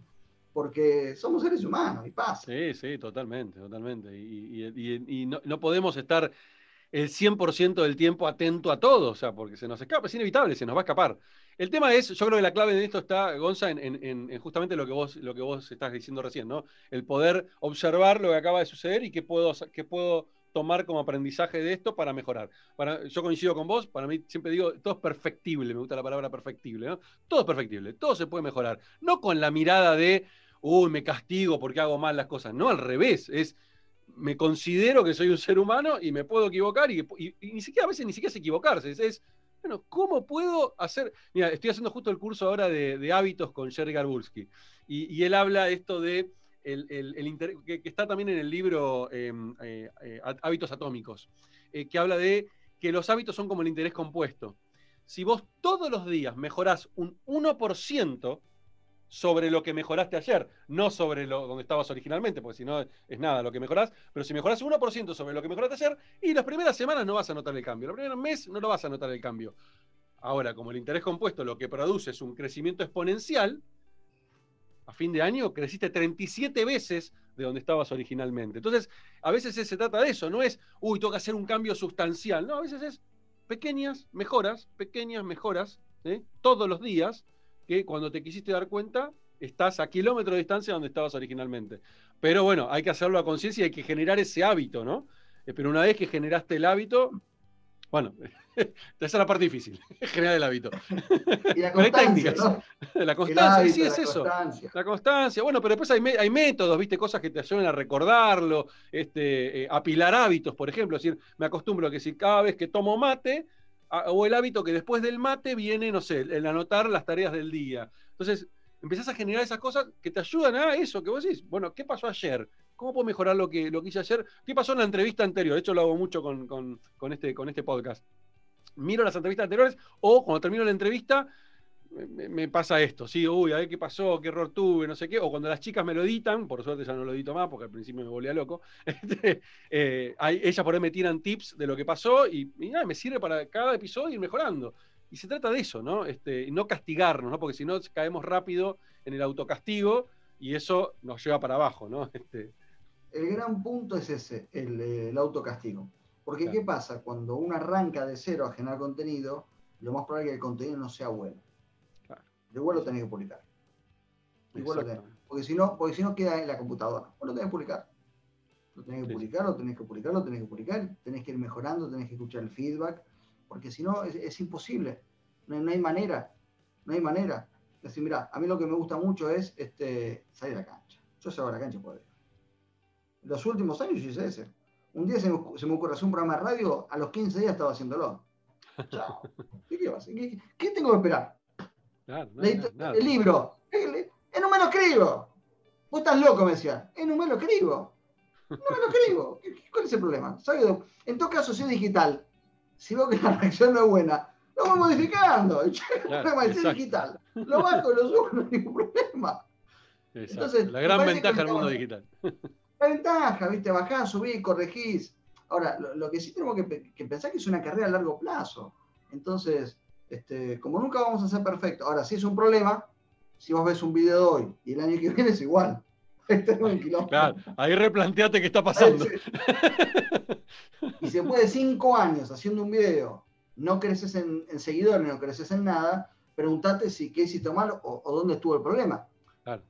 porque somos seres humanos y pasa. Sí, sí, totalmente, totalmente. Y, no, podemos estar el 100% del tiempo atento a todo, o sea, porque se nos escapa, es inevitable, se nos va a escapar. El tema es, yo creo que la clave de esto está, Gonza, en, justamente lo que, vos, lo que vos estás diciendo recién, ¿no? El poder observar lo que acaba de suceder y qué puedo, qué puedo tomar como aprendizaje de esto para mejorar. Para, yo coincido con vos, para mí siempre digo, todo es perfectible, me gusta la palabra perfectible, ¿no? Todo es perfectible, todo se puede mejorar. No con la mirada de, uy, me castigo porque hago mal las cosas. No, al revés, es me considero que soy un ser humano y me puedo equivocar y, ni siquiera a veces ni siquiera es equivocarse, es, bueno, ¿cómo puedo hacer? Mira, estoy haciendo justo el curso ahora de, hábitos con Jerry Garbulski y, él habla esto de el, que, está también en el libro em, eh, eh, Hábitos Atómicos, eh, que habla de que los hábitos son como el interés compuesto. Si vos todos los días mejorás un 1%, sobre lo que mejoraste ayer, no sobre lo donde estabas originalmente, porque si no es nada lo que mejorás, pero si mejorás 1% sobre lo que mejoraste ayer, y las primeras semanas no vas a notar el cambio, los primeros meses no lo vas a notar el cambio. Ahora, como el interés compuesto lo que produce es un crecimiento exponencial, a fin de año creciste 37 veces de donde estabas originalmente. Entonces, a veces se trata de eso, no es, uy, que hacer un cambio sustancial, no, a veces es pequeñas mejoras, pequeñas mejoras, todos los días, que cuando te quisiste dar cuenta, estás a kilómetros de distancia donde estabas originalmente. Pero bueno, hay que hacerlo a conciencia y hay que generar ese hábito, ¿no? Eh, pero una vez que generaste el hábito, bueno, esa es la parte difícil, generar el hábito. Y la constancia, La constancia, sí, es eso. La constancia. Bueno, pero después hay, métodos, ¿viste? Cosas que te ayudan a recordarlo, este, eh, apilar hábitos, por ejemplo. Es decir, me acostumbro a que si cada vez que tomo mate, o el hábito que después del mate viene, no sé, el anotar las tareas del día. Entonces, empezás a generar esas cosas que te ayudan a eso, que vos decís, bueno, ¿qué pasó ayer? ¿Cómo puedo mejorar lo que, lo que hice ayer? ¿Qué pasó en la entrevista anterior? De hecho, lo hago mucho con, este, con este podcast. Miro las entrevistas anteriores o cuando termino la entrevista, me, pasa esto, sí, uy, a ver qué pasó, qué error tuve, no sé qué, o cuando las chicas me lo editan, por suerte ya no lo edito más porque al principio me volvía loco, este, eh, ellas por ahí me tiran tips de lo que pasó y, me sirve para cada episodio ir mejorando. Y se trata de eso, ¿no? Este, no castigarnos, ¿no? Porque si no caemos rápido en el autocastigo y eso nos lleva para abajo, ¿no? Este, el gran punto es ese, el, autocastigo. Porque ¿qué pasa? Cuando uno arranca de cero a generar contenido, lo más probable es que el contenido no sea bueno igual lo tenés que publicar. Igual lo tenés. Porque si no, porque si no queda en la computadora. Vos lo tenés que publicar. Lo tenés que publicar, lo tenés que publicar, lo tenés que publicar. Tenés que ir mejorando, tenés que escuchar el feedback. Porque si no, es, imposible. No, hay manera. No hay manera. Es decir, mira, a mí lo que me gusta mucho es este, salir a la cancha. Yo salgo a la cancha por Los últimos años yo hice ese. Un día se me, se me ocurrió hacer un programa de radio, a los 15 días estaba haciéndolo. Chao. ¿Qué, qué, ¿Qué tengo que esperar? El libro. En un me lo escribo. Vos estás loco, me decía. En un me lo escribo. No me lo escribo. ¿Cuál es el problema? En todo caso, si es digital, si veo que la reacción no es buena, lo voy modificando. Claro, es digital. Lo bajo y lo subo, no hay ningún problema. Entonces, la gran ventaja del mundo digital. La ventaja, ¿viste? Bajás, subís, corregís. Ahora, lo, que sí tenemos que, que pensar que es una carrera a largo plazo. Entonces, este, como nunca vamos a ser perfectos. Ahora, si es un problema, si vos ves un video de hoy y el año que viene es igual. Claro, ahí replanteate qué está pasando. Y si después de cinco años haciendo un video no creces en, seguidores, no creces en nada, pregúntate si qué hiciste mal o, dónde estuvo el problema. Claro.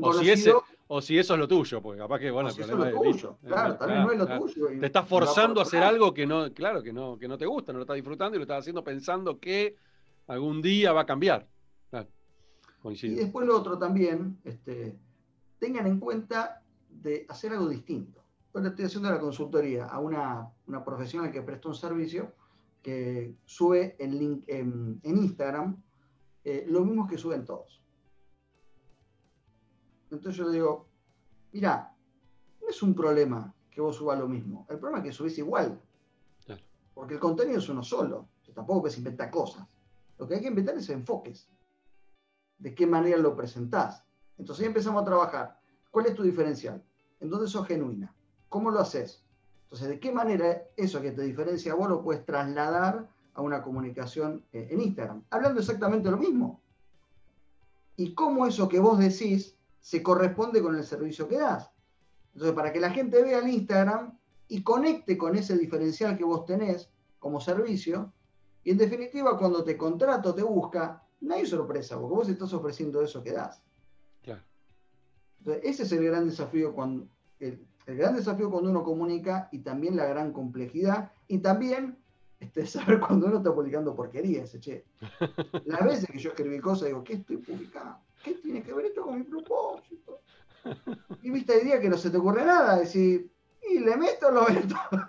o, si eso es lo tuyo, porque capaz que, bueno, el problema es lo tuyo. Claro, también no es lo tuyo. te estás forzando a hacer algo que no, claro, que no, que no te gusta, no lo estás disfrutando y lo estás haciendo pensando que algún día va a cambiar. Y después lo otro también, este, tengan en cuenta de hacer algo distinto. Yo le estoy haciendo la consultoría a una, profesional que presta un servicio que sube en, link, en, Instagram eh, lo mismo que suben todos. Entonces yo digo, mira, no es un problema que vos subas lo mismo, el problema es que subís igual. Porque el contenido es uno solo, tampoco puedes inventar cosas. Lo que hay que inventar es enfoques. De qué manera lo presentás. Entonces ahí empezamos a trabajar. ¿Cuál es tu diferencial? ¿En dónde sos genuina? ¿Cómo lo haces? Entonces, ¿de qué manera eso que te diferencia a vos lo puedes trasladar a una comunicación eh, en Instagram? Hablando exactamente lo mismo. y cómo eso que vos decís se corresponde con el servicio que das. Entonces, para que la gente vea el Instagram y conecte con ese diferencial que vos tenés como servicio, y en definitiva, cuando te contrato, te busca, no hay sorpresa, porque vos estás ofreciendo eso que das. Entonces, ese es el gran desafío cuando, el, gran desafío cuando uno comunica y también la gran complejidad y también este, saber cuando uno está publicando porquerías, che. Las veces que yo escribí cosas, digo, ¿qué estoy publicando? ¿Qué tiene que ver esto con mi propósito? Y viste, el día que no se te ocurre nada, decir, y le meto, lo meto.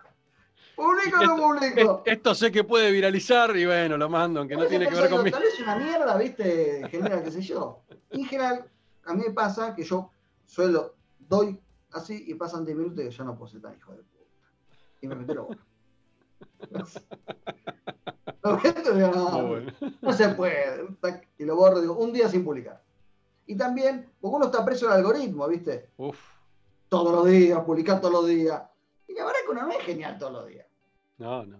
¿Publico o no publico? Esto sé que puede viralizar y bueno, lo mando, aunque no tiene que ver conmigo. Tal vez una mierda, viste, genera qué sé yo. en general, a mí me pasa que yo suelo, doy así y pasan 10 minutos y ya no puedo ser tan hijo de puta. Y me meto la boca. no, se puede. Y lo borro, digo, un día sin publicar. Y también, porque uno está preso al algoritmo, ¿viste? Uf. Todos los días, publicar todos los días. Y la verdad que uno no es genial todos los días. No, no.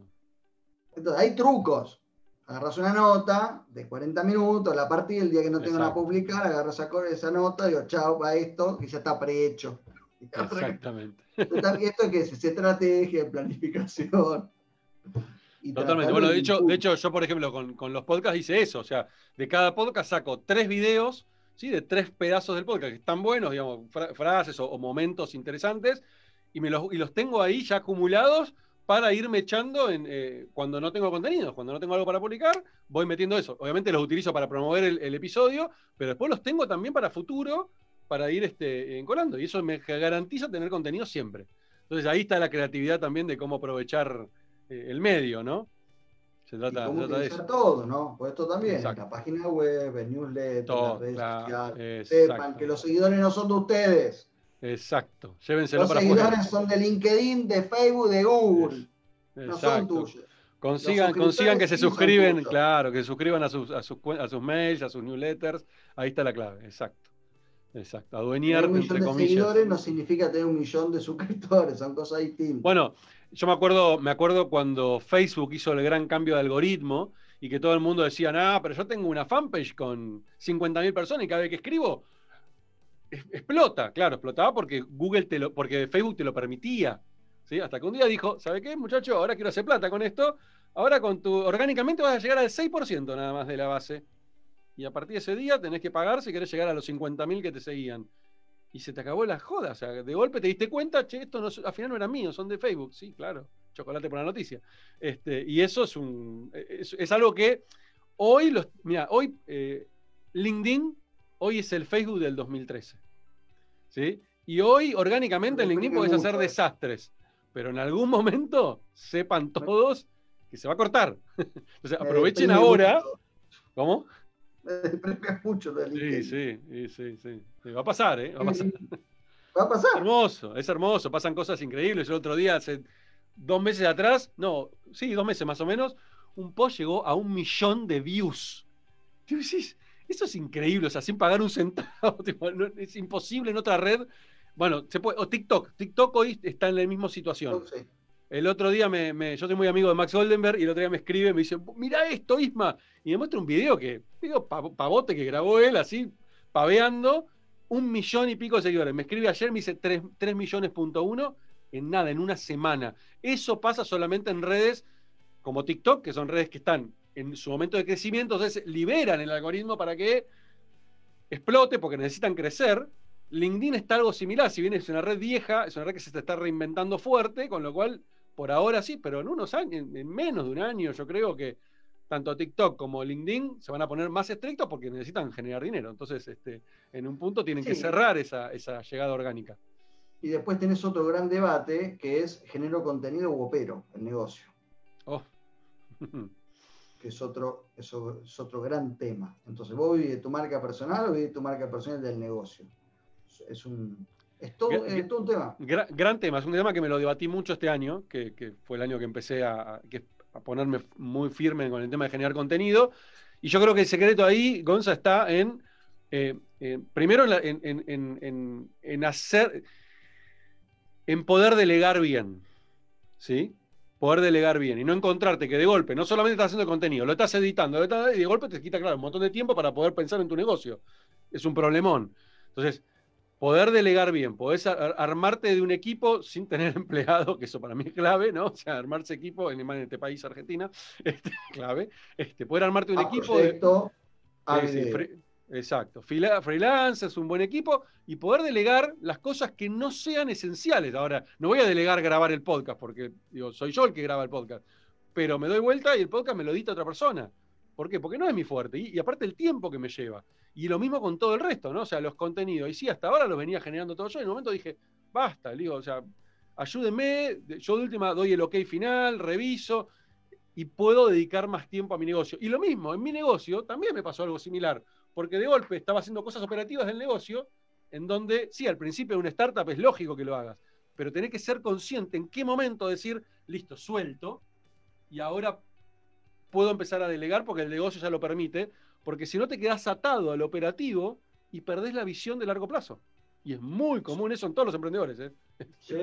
Entonces, hay trucos. Agarras una nota de 40 minutos, la partí el día que no tengo nada a publicar, agarras esa nota, digo, chao, va esto, y ya está prehecho. Exactamente. Esto es que es estrategia, planificación. Totalmente. Bueno, de hecho, de hecho, yo, por ejemplo, con, los podcasts hice eso. O sea, de cada podcast saco tres videos, ¿sí? De tres pedazos del podcast que están buenos, digamos, frases o, momentos interesantes, y, me los, y los tengo ahí ya acumulados para irme echando en, eh, cuando no tengo contenido, cuando no tengo algo para publicar, voy metiendo eso. Obviamente los utilizo para promover el, episodio, pero después los tengo también para futuro, para ir este, encolando. Y eso me garantiza tener contenido siempre. Entonces ahí está la creatividad también de cómo aprovechar eh, el medio, ¿no? Se trata, cómo de eso. todo, ¿no? Pues esto también, la página web, en newsletter, las redes sociales. Sepan que los seguidores no son de ustedes. Exacto. Llévenselo los seguidores son de LinkedIn, de Facebook, de Google. No son tuyos. Consigan, consigan que se suscriben, claro, que se suscriban a sus, a, sus, a sus mails, a sus newsletters. Ahí está la clave, exacto. Exacto. Adueñar, un millón de seguidores no significa tener un millón de suscriptores, son cosas distintas. Bueno, yo me acuerdo, me acuerdo cuando Facebook hizo el gran cambio de algoritmo y que todo el mundo decía, ah, pero yo tengo una fanpage con 50.000 personas y cada vez que escribo explota. Claro, explotaba porque Google te lo, porque Facebook te lo permitía. ¿sí? Hasta que un día dijo, ¿sabe qué, muchacho? Ahora quiero hacer plata con esto. Ahora con tu, orgánicamente vas a llegar al 6% nada más de la base. Y a partir de ese día tenés que pagar si querés llegar a los 50.000 que te seguían y se te acabó la joda. O sea, de golpe te diste cuenta, che, esto no, al final no era mío, son de Facebook. Sí, claro, chocolate por la noticia. Este, y eso es, un, es, algo que hoy, los, mira, hoy eh, LinkedIn, hoy es el Facebook del 2013. ¿Sí? Y hoy, orgánicamente, en LinkedIn podés hacer desastres. Pero en algún momento, sepan todos que se va a cortar. o sea, aprovechen ahora. ¿Cómo? mucho Sí, sí, sí, sí, Va a pasar, ¿eh? Va a pasar. Va a pasar. Es hermoso, es hermoso. Pasan cosas increíbles. El otro día, hace dos meses atrás, no, sí, dos meses más o menos, un post llegó a un millón de views. Eso es increíble, o sea, sin pagar un centavo. es imposible en otra red. Bueno, se puede, o TikTok. TikTok hoy está en la misma situación. El otro día me, yo soy muy amigo de Max Goldenberg y el otro día me escribe, me dice, mira esto, Isma. Y me muestra un video que, digo, pavote que grabó él así, paveando, un millón y pico de seguidores. Me escribe ayer, me dice 3, 3 millones punto uno en nada, en una semana. Eso pasa solamente en redes como TikTok, que son redes que están en su momento de crecimiento, entonces liberan el algoritmo para que explote porque necesitan crecer. LinkedIn está algo similar, si bien es una red vieja, es una red que se está reinventando fuerte, con lo cual por ahora sí, pero en unos años, en menos de un año, yo creo que tanto TikTok como LinkedIn se van a poner más estrictos porque necesitan generar dinero. Entonces, este, en un punto tienen que cerrar esa, llegada orgánica. Y después tenés otro gran debate que es genero contenido u opero, el negocio. Oh. que es otro, es otro gran tema. Entonces, ¿vos vivís de tu marca personal o vivís de tu marca personal del negocio? Es un, es todo, un tema. Gran, tema, es un tema que me lo debatí mucho este año, que, fue el año que empecé a, ponerme muy firme con el tema de generar contenido. Y yo creo que el secreto ahí, Gonza, está en, eh, primero en, hacer, en poder delegar bien, ¿sí? Poder delegar bien y no encontrarte que de golpe no solamente estás haciendo contenido, lo estás editando, y de golpe te quita, claro, un montón de tiempo para poder pensar en tu negocio. es un problemón. Entonces, poder delegar bien, poder armarte de un equipo sin tener empleado, que eso para mí es clave, ¿no? O sea, armarse equipo, en, este país, Argentina, este, clave. Este, poder armarte un equipo. de, exacto. Freelance es un buen equipo y poder delegar las cosas que no sean esenciales. Ahora, no voy a delegar grabar el podcast, porque digo, soy yo el que graba el podcast. Pero me doy vuelta y el podcast me lo dita otra persona. ¿Por qué? Porque no es mi fuerte. y aparte el tiempo que me lleva. Y lo mismo con todo el resto, ¿no? O sea, los contenidos. Y sí, hasta ahora los venía generando todo yo. Y en un momento dije, basta, digo, o sea, ayúdenme. Yo de última doy el ok final, reviso y puedo dedicar más tiempo a mi negocio. Y lo mismo, en mi negocio también me pasó algo similar, porque de golpe estaba haciendo cosas operativas del negocio, en donde, sí, al principio de una startup es lógico que lo hagas, pero tenés que ser consciente en qué momento decir, listo, suelto, y ahora puedo empezar a delegar porque el negocio ya lo permite, porque si no te quedas atado al operativo y perdés la visión de largo plazo. Y es muy común eso en todos los emprendedores. ¿eh? Sí,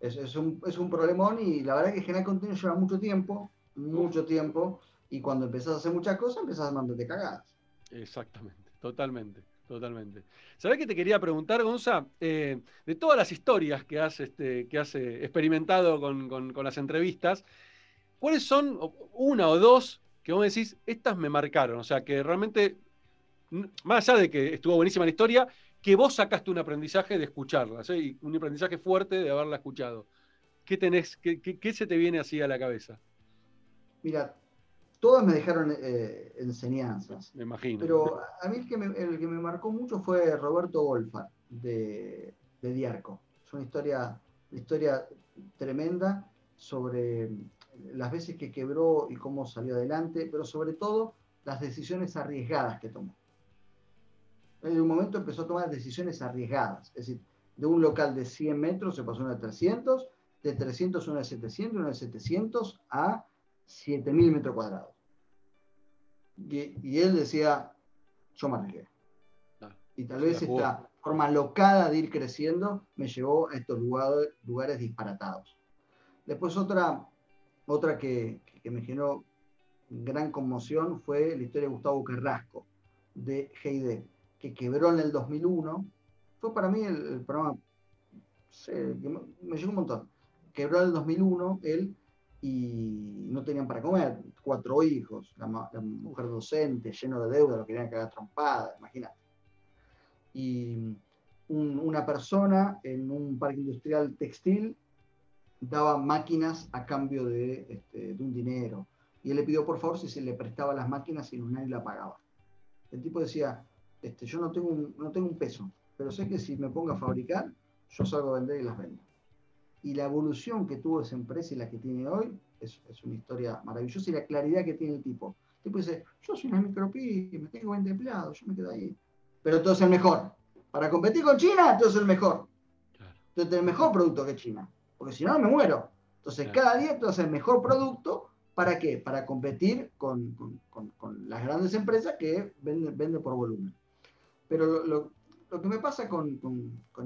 es, es, un, es un problemón y la verdad es que generar contenido lleva mucho tiempo, mucho tiempo, y cuando empezás a hacer muchas cosas, empezás a de cagadas. Exactamente, totalmente, totalmente. ¿Sabés qué te quería preguntar, Gonza? Eh, de todas las historias que has, este, que has eh, experimentado con, con las entrevistas, ¿cuáles son una o dos que vos decís, estas me marcaron, o sea, que realmente, más allá de que estuvo buenísima la historia, que vos sacaste un aprendizaje de escucharlas, ¿eh? un aprendizaje fuerte de haberla escuchado. ¿Qué, tenés, qué, qué, se te viene así a la cabeza? Mira, todas me dejaron eh, enseñanzas. Me imagino. Pero a mí el que me, el que me marcó mucho fue Roberto Golfa, de, de Diarco. Es una historia, una historia tremenda sobre las veces que quebró y cómo salió adelante, pero sobre todo las decisiones arriesgadas que tomó. En un momento empezó a tomar decisiones arriesgadas, es decir, de un local de 100 metros se pasó a una de 300, de 300 a una de 700, una de 700 a 7000 metros cuadrados. Y, él decía, yo me arriesgué. Ah, y tal vez esta forma locada de ir creciendo me llevó a estos lugares, lugares disparatados. Después otra, otra que, me generó gran conmoción fue la historia de Gustavo Carrasco, de Heide, que quebró en el 2001. Fue para mí el, programa, me, llegó un montón. Quebró en el 2001 él y no tenían para comer, cuatro hijos, la, mujer docente, lleno de deuda, lo querían cagar trompada, imagínate. Y una persona en un parque industrial textil daba máquinas a cambio este, de, un dinero. Y él le pidió por favor si se le prestaba las máquinas y nadie la pagaba. El tipo decía, este, yo no tengo, un, no tengo un peso, pero sé que si me pongo a fabricar, yo salgo a vender y las vendo. Y la evolución que tuvo esa empresa y la que tiene hoy es, es una historia maravillosa y la claridad que tiene el tipo. El tipo dice, yo soy una micropyme, tengo 20 empleados, yo me quedo ahí. Pero tú es el mejor. Para competir con China, tú es el mejor. Tú es el mejor producto que China porque si no me muero. Entonces, cada día tú haces el mejor producto, ¿para qué? Para competir con, las grandes empresas que venden, por volumen. Pero lo, que me pasa con,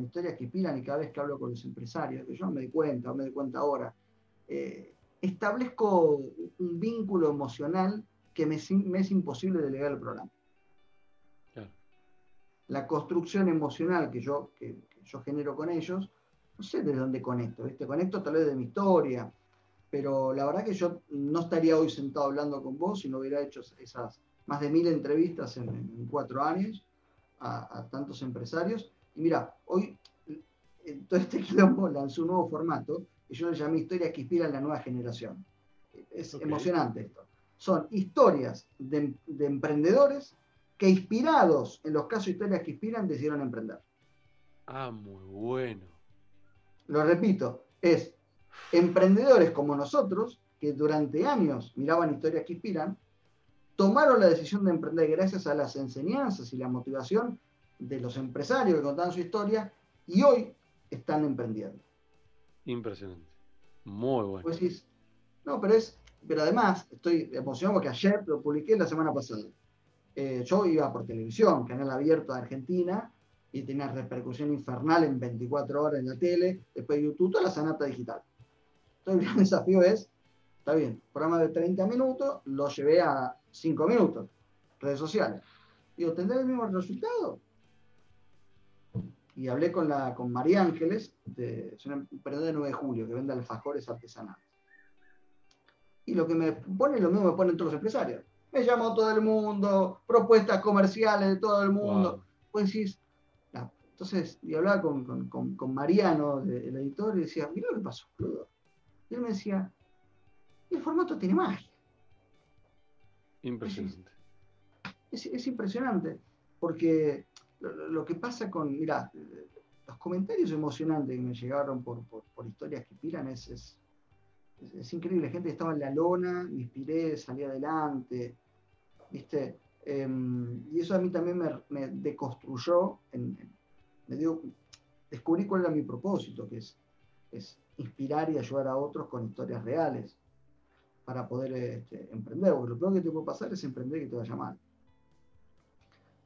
historias que inspiran y cada vez que hablo con los empresarios, que yo no me doy cuenta, o me doy cuenta ahora, eh, establezco un vínculo emocional que me, es imposible delegar el programa. La construcción emocional que yo, que yo genero con ellos no sé de dónde conecto, ¿viste? Conecto tal vez de mi historia, pero la verdad que yo no estaría hoy sentado hablando con vos si no hubiera hecho esas más de mil entrevistas en, cuatro años a, tantos empresarios. Y mira, hoy todo este quilombo lanzó un nuevo formato que yo le llamé Historias que inspiran la nueva generación. Es emocionante esto. Son historias de, de emprendedores que inspirados en los casos historias que inspiran decidieron emprender. Ah, muy bueno lo repito, es emprendedores como nosotros, que durante años miraban historias que inspiran, tomaron la decisión de emprender gracias a las enseñanzas y la motivación de los empresarios que contaban su historia y hoy están emprendiendo. Impresionante. Muy bueno. Pues no, pero es, pero además estoy emocionado porque ayer lo publiqué la semana pasada. Eh, yo iba por televisión, canal abierto de Argentina, y tenía repercusión infernal en 24 horas en la tele, después YouTube, toda la sanata digital. Entonces el gran desafío es, está bien, programa de 30 minutos, lo llevé a 5 minutos, redes sociales. Digo, ¿tendrá el mismo resultado? Y hablé con, la, con María Ángeles, de, es una emprendedora de 9 de julio, que vende alfajores artesanales. Y lo que me pone, lo mismo me ponen todos los empresarios. Me llamó todo el mundo, propuestas comerciales de todo el mundo. Pues decís, entonces, y hablaba con, con, con, Mariano, el editor, y decía, mira lo que pasó, Y él me decía, el formato tiene magia. Impresionante. Es, impresionante, porque lo, que pasa con, mira, los comentarios emocionantes que me llegaron por, por, historias que piran es, es, es, increíble. Gente que estaba en la lona, me inspiré, salí adelante, ¿viste? Em, y eso a mí también me, me deconstruyó, me dio, descubrí cuál era mi propósito, que es, es inspirar y ayudar a otros con historias reales para poder este, emprender, porque lo peor que te puede pasar es emprender y que te vaya mal.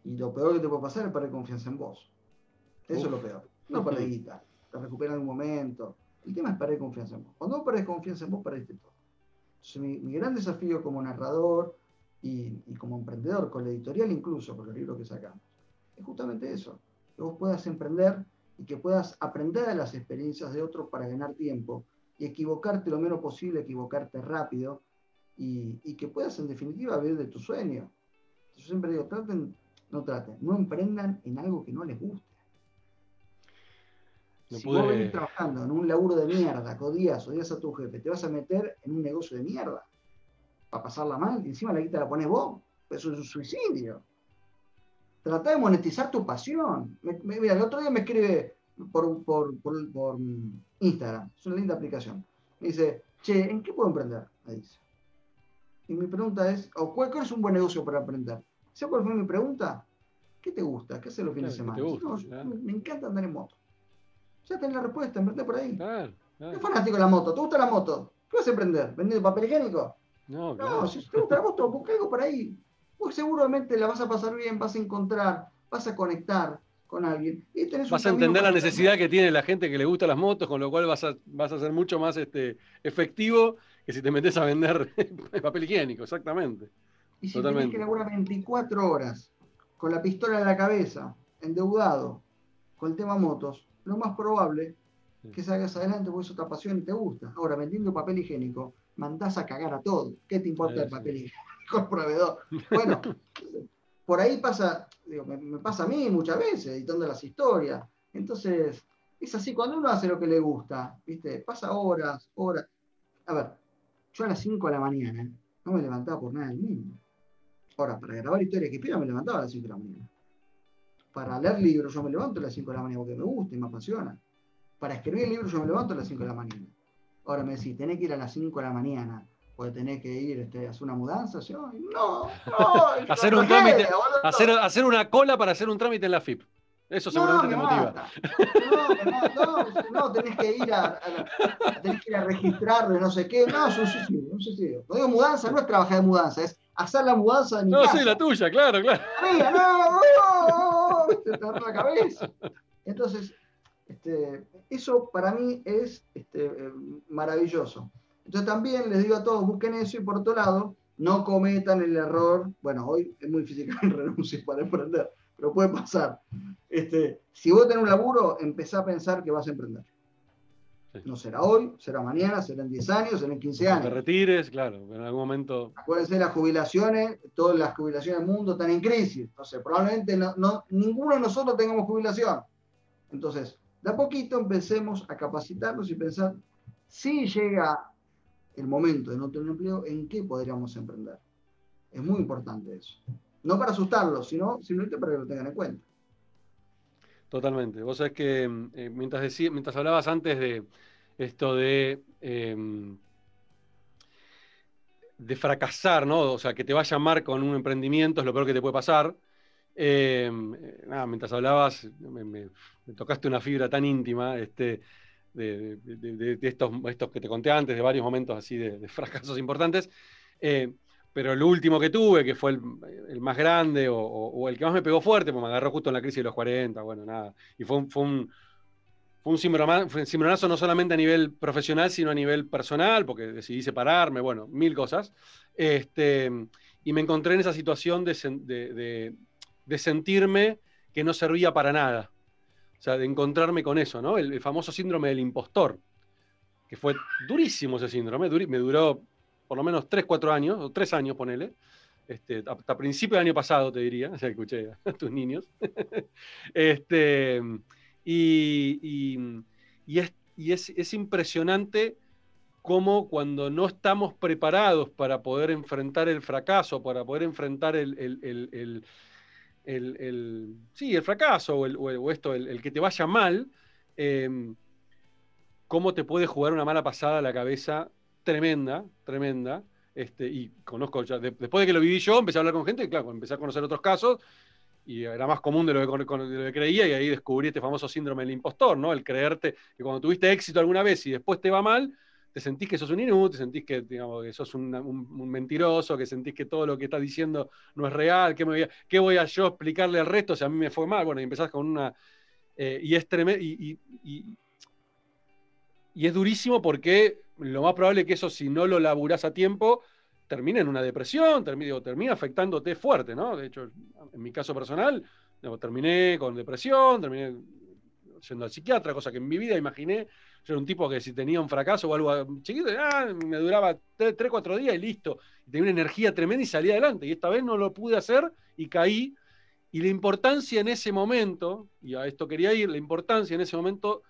Y lo peor que te puede pasar es perder confianza en vos. Eso es lo peor. No perder guita, te recuperas en un momento. El tema es perder confianza en vos. Cuando vos perdés confianza en vos, perdiste todo. Entonces, mi, gran desafío como narrador y, como emprendedor, con la editorial incluso, con los libros que sacamos, es justamente eso. Que vos puedas emprender y que puedas aprender de las experiencias de otros para ganar tiempo y equivocarte lo menos posible, equivocarte rápido y, que puedas en definitiva vivir de tu sueño. Yo siempre digo, traten, no traten, no emprendan en algo que no les guste. si vos venís trabajando en un laburo de mierda, codías, odias a tu jefe, te vas a meter en un negocio de mierda para pasarla mal y encima la guita la pones vos. Eso es un suicidio. Trata de monetizar tu pasión. mira, el otro día me escribe por, por, por, Instagram. Es una linda aplicación. Me dice, che, ¿en qué puedo emprender? Me dice. Y mi pregunta es, o ¿cuál, es un buen negocio para emprender? ¿Sabes cuál fue mi pregunta? ¿Qué te gusta? ¿Qué haces los fines de semana? Me encanta andar en moto. Ya tenés la respuesta, emprender por ahí. Claro, ¿Qué fanático de la moto? ¿Te gusta la moto? ¿Qué vas a emprender? ¿Vendiendo papel higiénico? No, no si te gusta la moto, busca algo por ahí. Pues seguramente la vas a pasar bien, vas a encontrar, vas a conectar, con alguien. vas a entender la necesidad que tiene la gente que le gusta las motos, con lo cual vas a, vas a ser mucho más este, efectivo que si te metes a vender papel higiénico, exactamente. Y si Totalmente. tenés que laburar 24 horas con la pistola en la cabeza, endeudado, con el tema motos, lo más probable es que salgas adelante porque eso te apasiona y te gusta. Ahora, vendiendo papel higiénico, mandás a cagar a todo. ¿Qué te importa el papel higiénico? El proveedor. Bueno, por ahí pasa, digo, me, pasa a mí muchas veces, editando las historias. Entonces, es así, cuando uno hace lo que le gusta, ¿viste? Pasa horas, horas. A ver, yo a las 5 de la mañana no me levantaba por nada del mundo. Ahora, para grabar historias que inspiran me levantaba a las 5 de la mañana. Para leer libros yo me levanto a las 5 de la mañana porque me gusta y me apasiona. Para escribir libros yo me levanto a las 5 de la mañana. Ahora me decís, tenés que ir a las 5 de la mañana puede tener que ir este, a hacer una mudanza. Yo, no, no. hacer un trámite, hacer, hacer una cola para hacer un trámite en la FIP. Eso seguramente te motiva. No, no, no, tenés que ir a, tenés que ir a registrarlo, no sé qué. No, es un suicidio, un suicidio. No digo mudanza, no es trabajar de mudanza, es hacer la mudanza de mi No, sí, la tuya, claro, claro. Amiga, no, no, no, te la cabeza. Entonces, este, eso para mí es este, eh, maravilloso. Entonces también les digo a todos, busquen eso y por otro lado, no cometan el error, bueno, hoy es muy difícil que renuncies para emprender, pero puede pasar. Este, si vos tenés un laburo, empezá a pensar que vas a emprender. No será hoy, será mañana, será en 10 años, será en 15 años. Te retires, claro, en algún momento. Acuérdense, las jubilaciones, todas las jubilaciones del mundo están en crisis. Entonces, probablemente no, ninguno de nosotros tengamos jubilación. Entonces, de a poquito empecemos a capacitarnos y pensar, si llega el momento de no tener empleo, ¿en qué podríamos emprender? Es muy importante eso. No para asustarlos, sino simplemente para que lo tengan en cuenta. Totalmente. Vos sabés que eh, mientras, mientras hablabas antes de esto de, em, de fracasar, ¿no? O sea, que te vaya mal con un emprendimiento es lo peor que te puede pasar. Em, eh, nada, mientras hablabas, me, me, tocaste una fibra tan íntima. Este, de, estos, estos, que te conté antes, de varios momentos así de, fracasos importantes. Eh, pero el último que tuve, que fue el, más grande o, el que más me pegó fuerte, pues me agarró justo en la crisis de los 40, bueno, nada. Y fue un, fue un, fue un cimbronazo no solamente a nivel profesional, sino a nivel personal, porque decidí separarme, bueno, mil cosas. Este, y me encontré en esa situación de, de sentirme que no servía para nada. O sea, de encontrarme con eso, ¿no? El, famoso síndrome del impostor, que fue durísimo ese síndrome, me duró por lo menos 3, 4 años, o 3 años, ponele. Este, hasta principio del año pasado, te diría, ya escuché a tus niños. este, y, es, impresionante cómo cuando no estamos preparados para poder enfrentar el fracaso, para poder enfrentar el, sí, el fracaso o, esto, el, que te vaya mal, em, cómo te puede jugar una mala pasada a la cabeza tremenda, tremenda. Este, y conozco ya, después de que lo viví yo, empecé a hablar con gente, y claro, empecé a conocer otros casos, y era más común de lo, que, creía, y ahí descubrí este famoso síndrome del impostor, ¿no? El creerte que cuando tuviste éxito alguna vez y después te va mal, te sentís que sos un inútil, te sentís que, digamos, que sos un, mentiroso, que sentís que todo lo que estás diciendo no es real, ¿qué, voy a, qué voy a yo explicarle al resto si a mí me fue mal? Bueno, y empezás con una... Eh, y es tremendo, y, y, es durísimo porque lo más probable es que eso, si no lo laburás a tiempo, termine en una depresión, termine, termina afectándote fuerte, ¿no? De hecho, en mi caso personal, terminé con depresión, terminé yendo al psiquiatra, cosa que en mi vida imaginé yo era un tipo que si tenía un fracaso o algo chiquito, ah, me duraba 3, 4 días y listo. Y tenía una energía tremenda y salía adelante. Y esta vez no lo pude hacer y caí. Y la importancia en ese momento, y a esto quería ir, la importancia en ese momento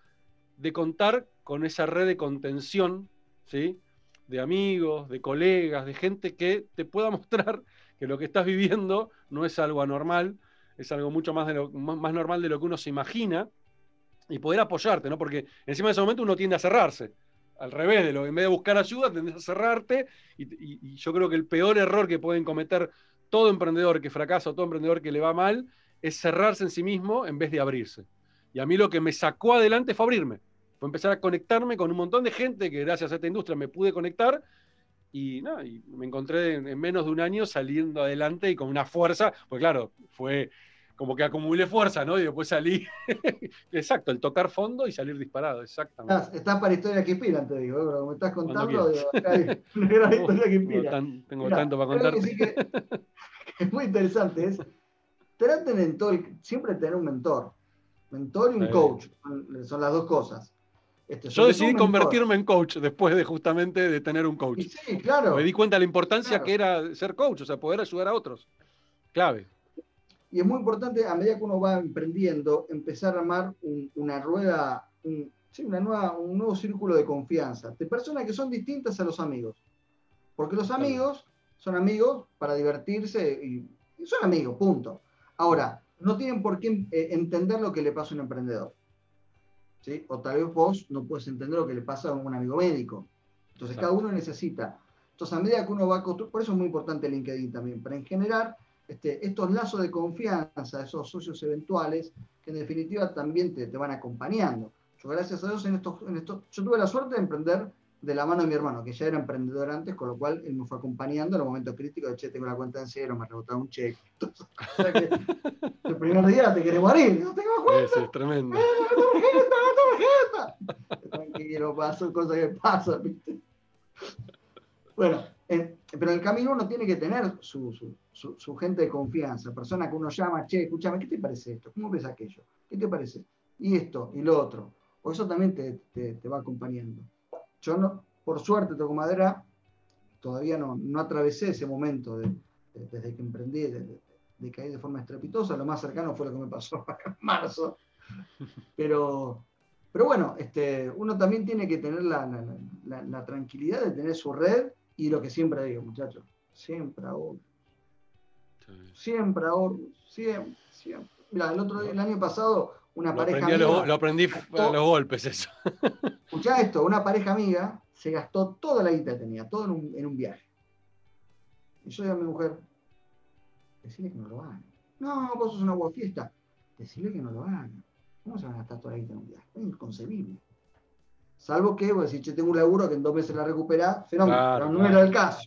de contar con esa red de contención, ¿sí? de amigos, de colegas, de gente que te pueda mostrar que lo que estás viviendo no es algo anormal, es algo mucho más, de más normal de lo que uno se imagina y poder apoyarte, ¿no? Porque encima de ese momento uno tiende a cerrarse. Al revés de lo, en vez de buscar ayuda, tendes a cerrarte. Y, yo creo que el peor error que pueden cometer todo emprendedor que fracasa o todo emprendedor que le va mal es cerrarse en sí mismo en vez de abrirse. Y a mí lo que me sacó adelante fue abrirme. Fue empezar a conectarme con un montón de gente que gracias a esta industria me pude conectar. Y, y me encontré en, en menos de un año saliendo adelante y con una fuerza, pues claro, fue como que acumulé fuerza, ¿no? Y después salí. Exacto, el tocar fondo y salir disparado, exactamente. Estás, para historia que inspiran, te digo, como me estás contando, digo, acá hay una gran historia que inspira. Tengo, tanto para contarte. Que, es muy interesante, es traten en todo siempre tener un mentor. Mentor y un coach, son las dos cosas. Este, Yo decidí convertirme en coach después de justamente de tener un coach. sí, claro. Me di cuenta de la importancia que era ser coach, o sea, poder ayudar a otros. Clave. Y es muy importante, a medida que uno va emprendiendo, empezar a armar una rueda, un, una nueva, un nuevo círculo de confianza, de personas que son distintas a los amigos. Porque los amigos son amigos para divertirse y, son amigos, punto. Ahora, no tienen por qué eh, entender lo que le pasa a un emprendedor. ¿sí? O tal vez vos no puedes entender lo que le pasa a un amigo médico. Entonces, cada uno necesita. Entonces, a medida que uno va a construir, por eso es muy importante LinkedIn también, para en general este, estos lazos de confianza, esos socios eventuales, que en definitiva también te, van acompañando. Yo, gracias a Dios, en estos, en yo tuve la suerte de emprender de la mano de mi hermano, que ya era emprendedor antes, con lo cual él me fue acompañando en los momentos críticos de, che, tengo la cuenta en cero, me rebotaba un cheque. o sea que el primer día te querés morir, no tengo cuenta. Eso es tremendo. ¡Eh, tarjeta, tarjeta! Tranquilo, pasan cosas que pasan, ¿viste? Bueno, pero en el camino uno tiene que tener su, gente de confianza, persona que uno llama, che, escúchame, ¿qué te parece esto? ¿Cómo ves aquello? ¿Qué te parece? Y esto, y lo otro. O eso también te, te, va acompañando. Yo, no, por suerte, toco madera, todavía no, no atravesé ese momento de, desde que emprendí, de, de, caer de forma estrepitosa. Lo más cercano fue lo que me pasó en marzo. Pero, pero bueno, este, uno también tiene que tener la tranquilidad de tener su red y lo que siempre digo, muchachos, siempre ahorro. Siempre ahorro, siempre, siempre. Mira, el otro el año pasado, una pareja amiga. Lo, aprendí a los golpes, eso. Escuchá esto, una pareja amiga se gastó toda la guita que tenía, todo en un, en un viaje. Y yo digo a mi mujer, decirle que no lo hagan. No, vos sos una fiesta. Decirle que no lo hagan. ¿Cómo se van a gastar toda la guita en un viaje? Es inconcebible. Salvo que, pues, si yo tengo un laburo que en dos meses la recupera, fenómeno, pero no era el caso.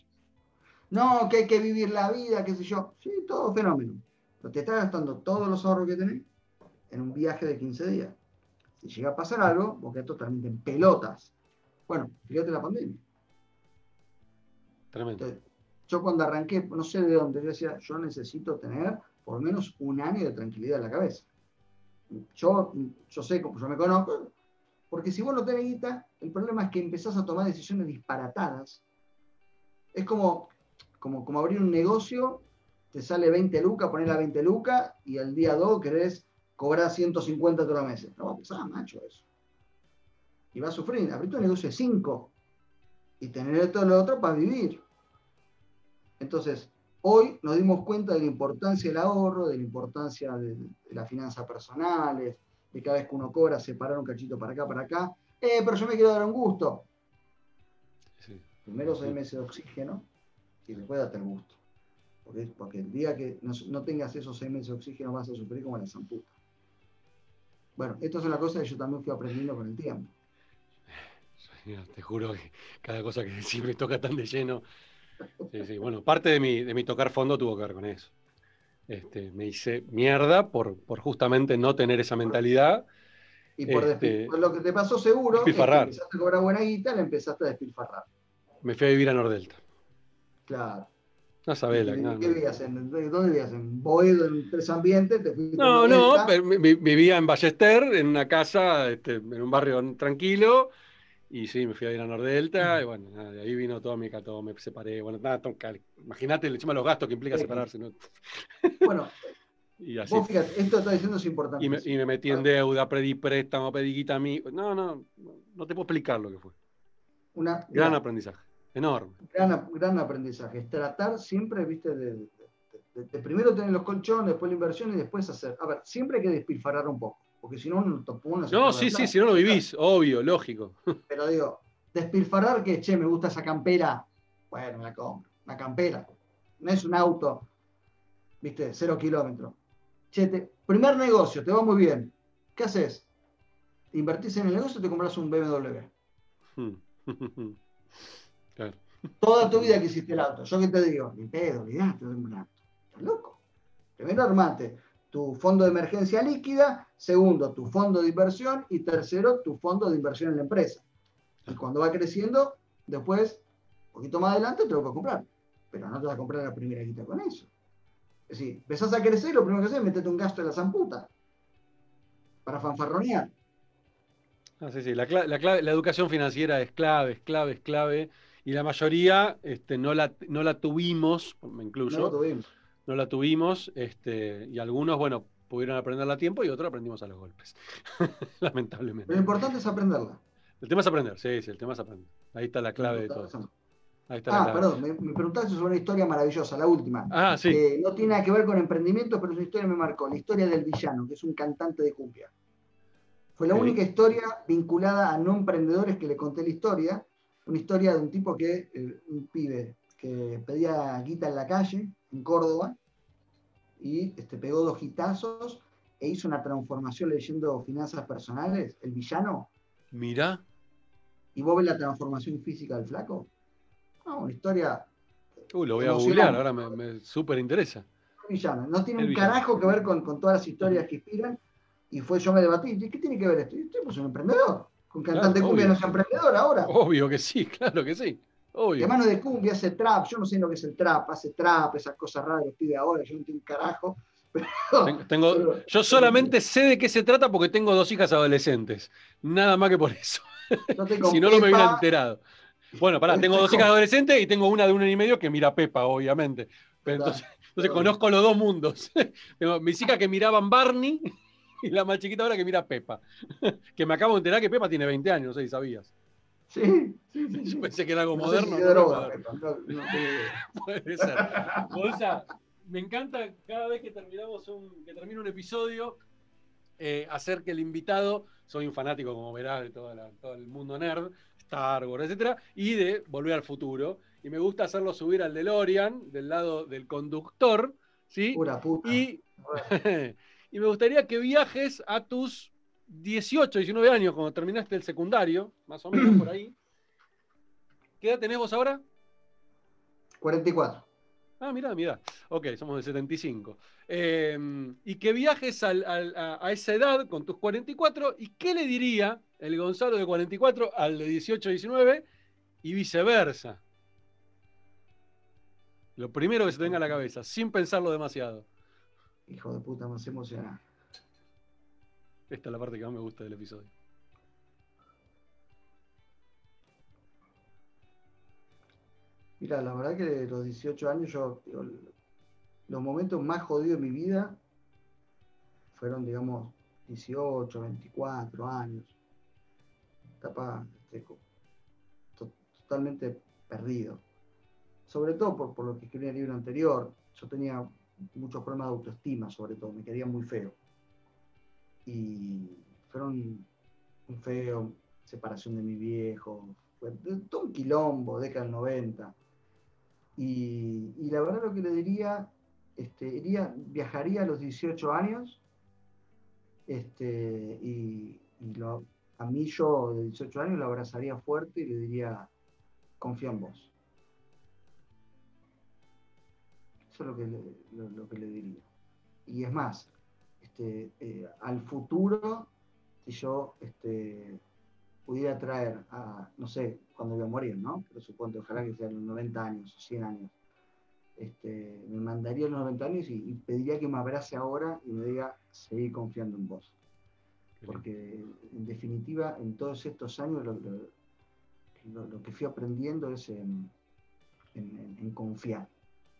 No, que hay que vivir la vida, qué sé yo. Sí, todo fenómeno. Pero te estás gastando todos los ahorros que tenés en un viaje de 15 días. Si llega a pasar algo, vos quedás totalmente en pelotas. Bueno, fíjate la pandemia. Tremendo. yo cuando arranqué, no sé de dónde, yo decía, yo necesito tener, por lo menos un año de tranquilidad en la cabeza. Yo, yo sé, como yo me conozco, porque si vos no tenés guita, el problema es que empezás a tomar decisiones disparatadas. Es como, como, abrir un negocio, te sale 20 lucas, poner la 20 lucas y al día 2 querés cobrar 150 todos los meses. No va a pasar, macho, eso. Y va a sufrir. Abrir un negocio de 5 y tener todo lo otro para vivir. Entonces, hoy nos dimos cuenta de la importancia del ahorro, de la importancia de, las finanzas personales, de cada vez que uno cobra, separar un cachito para acá, para acá. Eh, pero yo me quiero dar un gusto. Primero seis meses de oxígeno y después date el gusto. Porque, el día que no, tengas esos seis meses de oxígeno vas a sufrir como la zamputa. Bueno, esto es una cosa que yo también fui aprendiendo con el tiempo. Te juro que cada cosa que me toca tan de lleno. Sí, sí. Bueno, parte de mi, de mi tocar fondo tuvo que ver con eso. Este, me hice mierda por, por justamente no tener esa mentalidad. Y por, este, lo que te pasó seguro, es que empezaste a cobrar buena guita, le empezaste a despilfarrar. Me fui a vivir a Nordelta. Claro. No sabés la ¿Qué vivías? En, ¿Dónde vivías? ¿En Boedo, en Tres Ambientes? no, no, vivía en Ballester, en una casa, este, en un barrio tranquilo, y sí, me fui a ir a Nordelta, y bueno, nada, de ahí vino todo mi cato, me separé. Bueno, nada, imagínate encima los gastos que implica separarse. ¿no? Bueno, y así. vos fíjate, esto está diciendo es importante. Y me, y me metí en deuda, pedí préstamo, pedí guita a mí. No, no, no te puedo explicar lo que fue. Una, gran aprendizaje, enorme. Gran, gran aprendizaje, es tratar siempre, viste, de, de, primero tener los colchones, después la inversión y después hacer. A ver, siempre hay que despilfarrar un poco porque si no, no, no No, sí, sí, si no lo vivís, obvio, lógico. Pero digo, despilfarrar que, che, me gusta esa campera, bueno, me la compro, una campera. No es un auto, viste, cero kilómetros. Che, primer negocio, te va muy bien. ¿Qué haces? ¿Te invertís en el negocio o te compras un BMW? claro. Toda tu vida que hiciste el auto. Yo que te digo, ni pedo, olvidate de un auto. Estás loco. Primero armate tu fondo de emergencia líquida, segundo, tu fondo de inversión y tercero, tu fondo de inversión en la empresa. Y cuando va creciendo, después, un poquito más adelante, te lo puedes comprar. Pero no te vas a comprar la primera guita con eso. Es decir, empezás a crecer, lo primero que haces es meterte un gasto en la zamputa para fanfarronear. Ah, sí, sí. La, la, educación financiera es clave, es clave, es clave. Y la mayoría este, no, la, no la tuvimos, me incluyo. No la tuvimos no la tuvimos, este, y algunos, bueno, pudieron aprenderla a tiempo y otros aprendimos a los golpes, lamentablemente. Lo importante es aprenderla. El tema es aprender, sí, sí, el tema es aprender. Ahí está la clave de todo. ah, perdón, me, preguntaste sobre una historia maravillosa, la última. Ah, sí. no tiene nada que ver con emprendimiento, pero es una historia que me marcó, la historia del villano, que es un cantante de cumbia. Fue la única historia vinculada a no emprendedores que le conté la historia. Una historia de un tipo que, eh, un pibe, que pedía guita en la calle, en Córdoba, y este, pegó dos hitazos e hizo una transformación leyendo finanzas personales, el villano. Mira. ¿Y vos ves la transformación física del flaco? No, una historia. Uy, lo voy a googlear, ahora me, me súper interesa. Villano. No tiene un carajo que ver con, todas las historias que inspiran. Y fue, yo me debatí, ¿qué tiene que ver esto? Yo estoy pues un emprendedor. Con cantante cumbia no es emprendedor ahora. Obvio que sí, claro que sí. Obvio. mano de cumbia hace trap, yo no sé lo que es el trap, hace trap, esas cosas raras que pide ahora, yo no tengo un carajo. tengo, yo solamente sé de qué se trata porque tengo dos hijas adolescentes. Nada más que por eso. si no, no me hubiera enterado. Bueno, pará, tengo dos hijas adolescentes y tengo una de un año y medio que mira Pepa, obviamente. Pero entonces, conozco los dos mundos. tengo mis hijas que miraban Barney y la más chiquita ahora que mira Pepa. que me acabo de enterar que Pepa tiene 20 años, no sé si sabías. Sí, Yo pensé que era algo moderno. Puede ser. me encanta cada vez que terminamos un, que termina un episodio eh, hacer que el invitado, soy un fanático, como verás, de todo el mundo nerd, Star Wars, etcétera, y de volver al futuro. Y me gusta hacerlo subir al DeLorean, del lado del conductor, ¿sí? Pura puta. Y, y me gustaría que viajes a tus 18, 19 años, cuando terminaste el secundario, más o menos por ahí. ¿Qué edad tenés vos ahora? 44. Ah, mira, mira. Ok, somos de 75. Em, y que viajes a, esa edad con tus 44, ¿y qué le diría el Gonzalo de 44 al de 18, 19 y viceversa? Lo primero que se tenga a la cabeza, sin pensarlo demasiado. hijo de puta, más emocionado. Esta es la parte que más me gusta del episodio. Mira, la verdad que los 18 años yo, los momentos más jodidos de mi vida fueron, digamos, 18, 24 años. Etapa este, totalmente perdido. Sobre todo por, por lo que escribí en el libro anterior. Yo tenía muchos problemas de autoestima, sobre todo. Me quería muy feo. Y fueron muy feo, separación de mi viejo, fue todo un quilombo, década del 90. Y, la verdad lo que le diría, este, iría, viajaría a los 18 años este, y, a mí yo de 18 años lo abrazaría fuerte y le diría, confía en vos. Eso es lo que lo, que le diría. Y es más, este, eh, al futuro, si yo este, pudiera traer a, no sé, cuando voy a morir, ¿no? Pero supongo, ojalá que sean 90 años o 100 años. Este, me mandaría los 90 años y, pediría que me abrace ahora y me diga, seguir confiando en vos. Porque en definitiva, en todos estos años lo, que fui aprendiendo es en, confiar,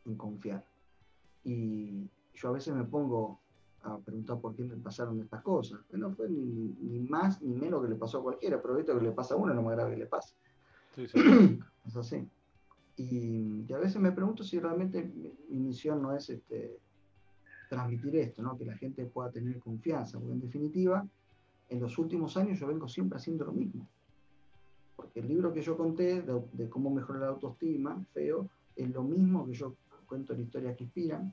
en confiar. Y yo a veces me pongo a preguntar por qué me pasaron estas cosas. No fue ni, más ni menos que le pasó a cualquiera, pero esto que le pasa a uno no más grave que le pase. es así. Y, a veces me pregunto si realmente mi, misión no es este, transmitir esto, ¿no? que la gente pueda tener confianza, porque en definitiva, en los últimos años yo vengo siempre haciendo lo mismo. Porque el libro que yo conté de, cómo mejorar la autoestima, feo, es lo mismo que yo cuento en historias que inspiran,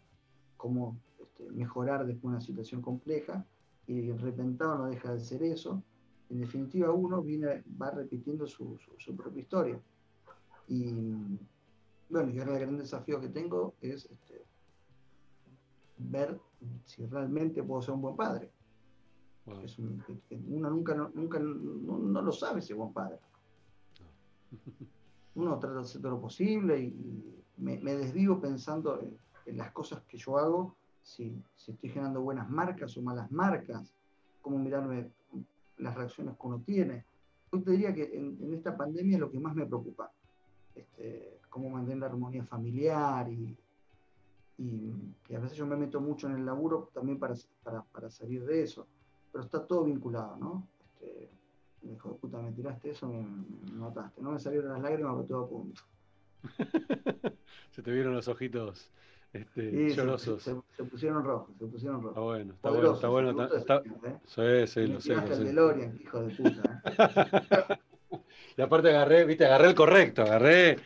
cómo este, mejorar después de una situación compleja, y el repentado no deja de ser eso. En definitiva, uno viene, va repitiendo su, su propia historia. Y bueno, y ahora el gran desafío que tengo es este, ver si realmente puedo ser un buen padre. uno nunca, nunca no, lo sabe si es buen padre. Uno trata de hacer todo lo posible y, me, me, desvivo pensando en, las cosas que yo hago, si, estoy generando buenas marcas o malas marcas, cómo mirarme las reacciones que uno tiene. Hoy te diría que en, esta pandemia es lo que más me preocupa. Este, cómo mantener la armonía familiar y, a veces yo me meto mucho en el laburo también para, para, salir de eso, pero está todo vinculado, ¿no? Este, me dijo, puta, me tiraste eso, me, mataste, no me salieron las lágrimas, pero todo a punto. se te vieron los ojitos este, llorosos. Se, pusieron rojos, se pusieron rojos. Está bueno, está bueno, está bueno. Está, ¿eh? Sí, sí, lo sé. el DeLorean, hijo de puta. ¿eh? y aparte agarré, viste, agarré el correcto, agarré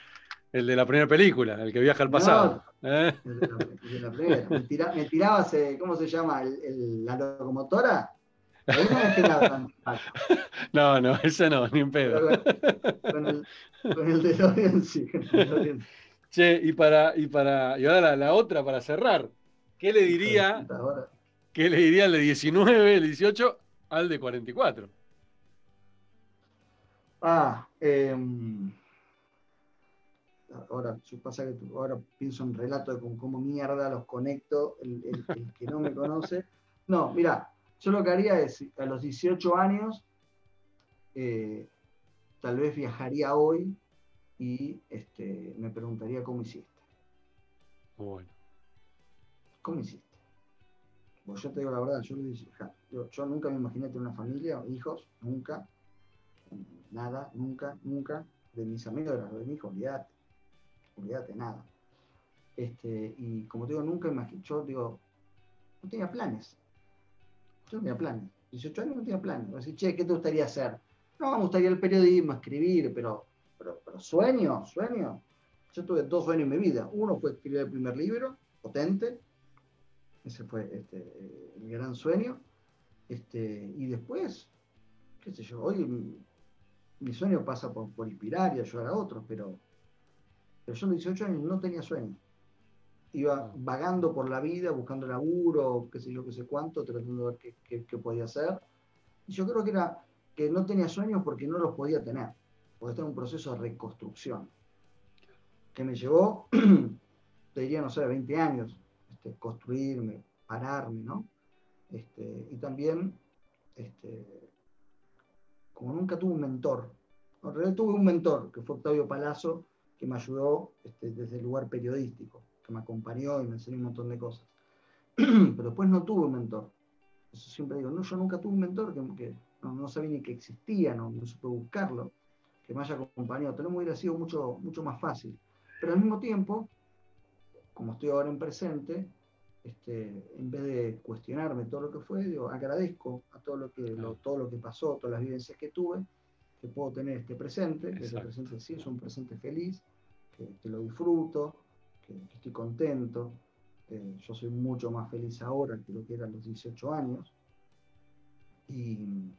el de la primera película, el que viaja al pasado. ¿eh? El de la, primera. Me, tirabas, eh, ¿cómo se llama? ¿La locomotora? No, no, ese no, ni un pedo. Con, el, con el DeLorean sí. Che, y para, y para, y ahora la, otra para cerrar, ¿qué le diría? ¿Qué le diría el de 19, el 18 al de 44? Ah, eh, ahora pasa que ahora pienso en relato de con cómo mierda los conecto, el, que no me conoce. No, mira, yo lo que haría es, a los 18 años, eh, tal vez viajaría hoy y este, me preguntaría cómo hiciste. Bueno. ¿Cómo hiciste? Pues yo te digo la verdad, yo, yo, yo nunca me imaginé tener una familia, hijos, nunca nada, nunca, nunca, de mis amigos, de mis hijos, olvídate, olvídate, nada. Este, y como te digo, nunca imaginé, yo digo, no tenía planes. Yo no tenía planes. 18 años no tenía planes. Decir, che, ¿qué te gustaría hacer? No, me gustaría el periodismo, escribir, pero, pero, pero sueño, sueño. Yo tuve dos sueños en mi vida. Uno fue escribir el primer libro, potente. Ese fue este, el gran sueño. Este, y después, qué sé yo, hoy mi sueño pasa por, inspirar y ayudar a otros, pero, pero yo a los 18 años no tenía sueño. Iba vagando por la vida, buscando laburo, qué sé yo, qué sé cuánto, tratando de ver qué, podía hacer. Y yo creo que era que no tenía sueños porque no los podía tener, porque estaba en un proceso de reconstrucción, que me llevó, te diría, no sé, 20 años, este, construirme, pararme, ¿no? Este, y también, este, como nunca tuve un mentor, en realidad tuve un mentor, que fue Octavio Palazzo, que me ayudó este, desde el lugar periodístico, que me acompañó y me enseñó un montón de cosas. Pero después no tuve un mentor. Siempre digo, no, yo nunca tuve un mentor que, no, sabía ni que existía, no, no supe buscarlo, que me haya acompañado. Todo me hubiera sido mucho, mucho más fácil. Pero al mismo tiempo, como estoy ahora en presente, este, en vez de cuestionarme todo lo que fue, digo, agradezco a todo lo que, todo lo que pasó, todas las vivencias que tuve, que puedo tener este presente, que este presente sí es un presente feliz, que, lo disfruto, que, estoy contento. yo soy mucho más feliz ahora que lo que era a los 18 años. Y,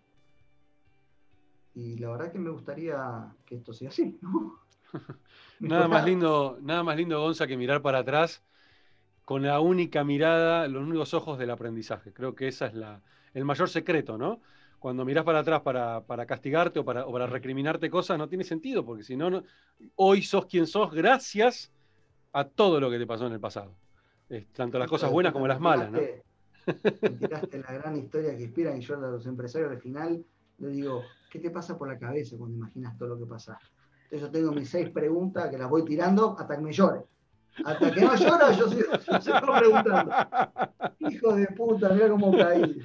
y la verdad que me gustaría que esto sea así, nada más lindo, nada más lindo, Gonza, que mirar para atrás con la única mirada, los únicos ojos del aprendizaje. Creo que ese es la, el mayor secreto, ¿no? Cuando mirás para atrás para, castigarte o para, recriminarte cosas, no tiene sentido, porque si no, hoy sos quien sos gracias a todo lo que te pasó en el pasado. tanto las cosas buenas como las malas, ¿no? tiraste la gran historia que inspiran y yo a los empresarios al final le digo, ¿qué te pasa por la cabeza cuando imaginas todo lo que pasa? Entonces yo tengo mis seis preguntas que las voy tirando hasta que me llore. Hasta que no llora, yo sigo, preguntando. Hijo de puta, mira cómo caí.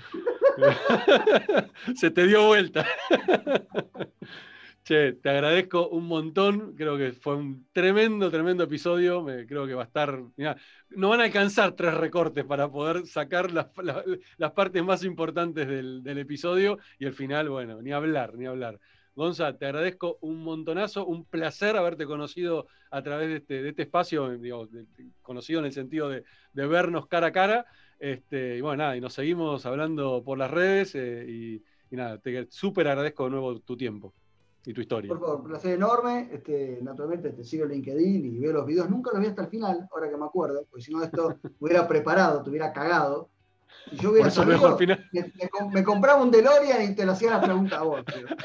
Se te dio vuelta. Che, te agradezco un montón. Creo que fue un tremendo, tremendo episodio. creo que va a estar. no van a alcanzar tres recortes para poder sacar las, partes más importantes del, episodio. Y al final, bueno, ni hablar, ni hablar. Gonza, te agradezco un montonazo, un placer haberte conocido a través de este, este espacio, conocido en el sentido de, vernos cara a cara. Este, y bueno, nada, y nos seguimos hablando por las redes eh, y, nada, te súper agradezco de nuevo tu tiempo y tu historia. Por favor, un placer enorme. Este, naturalmente te sigo en LinkedIn y veo los videos. Nunca los vi hasta el final, ahora que me acuerdo, porque si no esto hubiera preparado, te hubiera cagado. Si yo hubiera sabido, me, compraba un DeLorean y te lo hacía la pregunta a vos.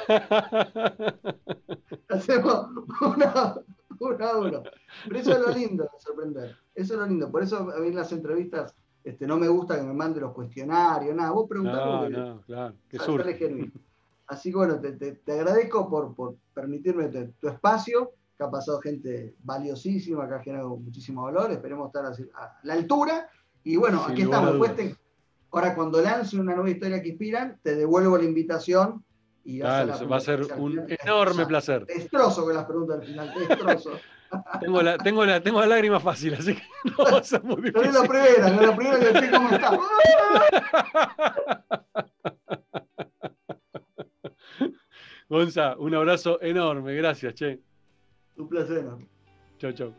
Hacemos una, una a uno. Pero eso es lo lindo de sorprender. Eso es lo lindo. Por eso a mí en las entrevistas este, no me gusta que me manden los cuestionarios, nada. Vos preguntás. No, no, claro. Que Así que bueno, te, te, agradezco por, por permitirme tu espacio, que ha pasado gente valiosísima, que ha generado muchísimo valor. Esperemos estar a, la altura. Y bueno, aquí estamos. Ahora, cuando lance una nueva historia que inspiran, te devuelvo la invitación. Y va a ser un enorme placer. Destrozo con las preguntas al final, destrozo. tengo, la, tengo, la, tengo la lágrima fácil, así que no va a ser muy difícil. es la primera, no es la primera que estoy como está. Gonza, un abrazo enorme, gracias, che. Un placer. Chau, chau.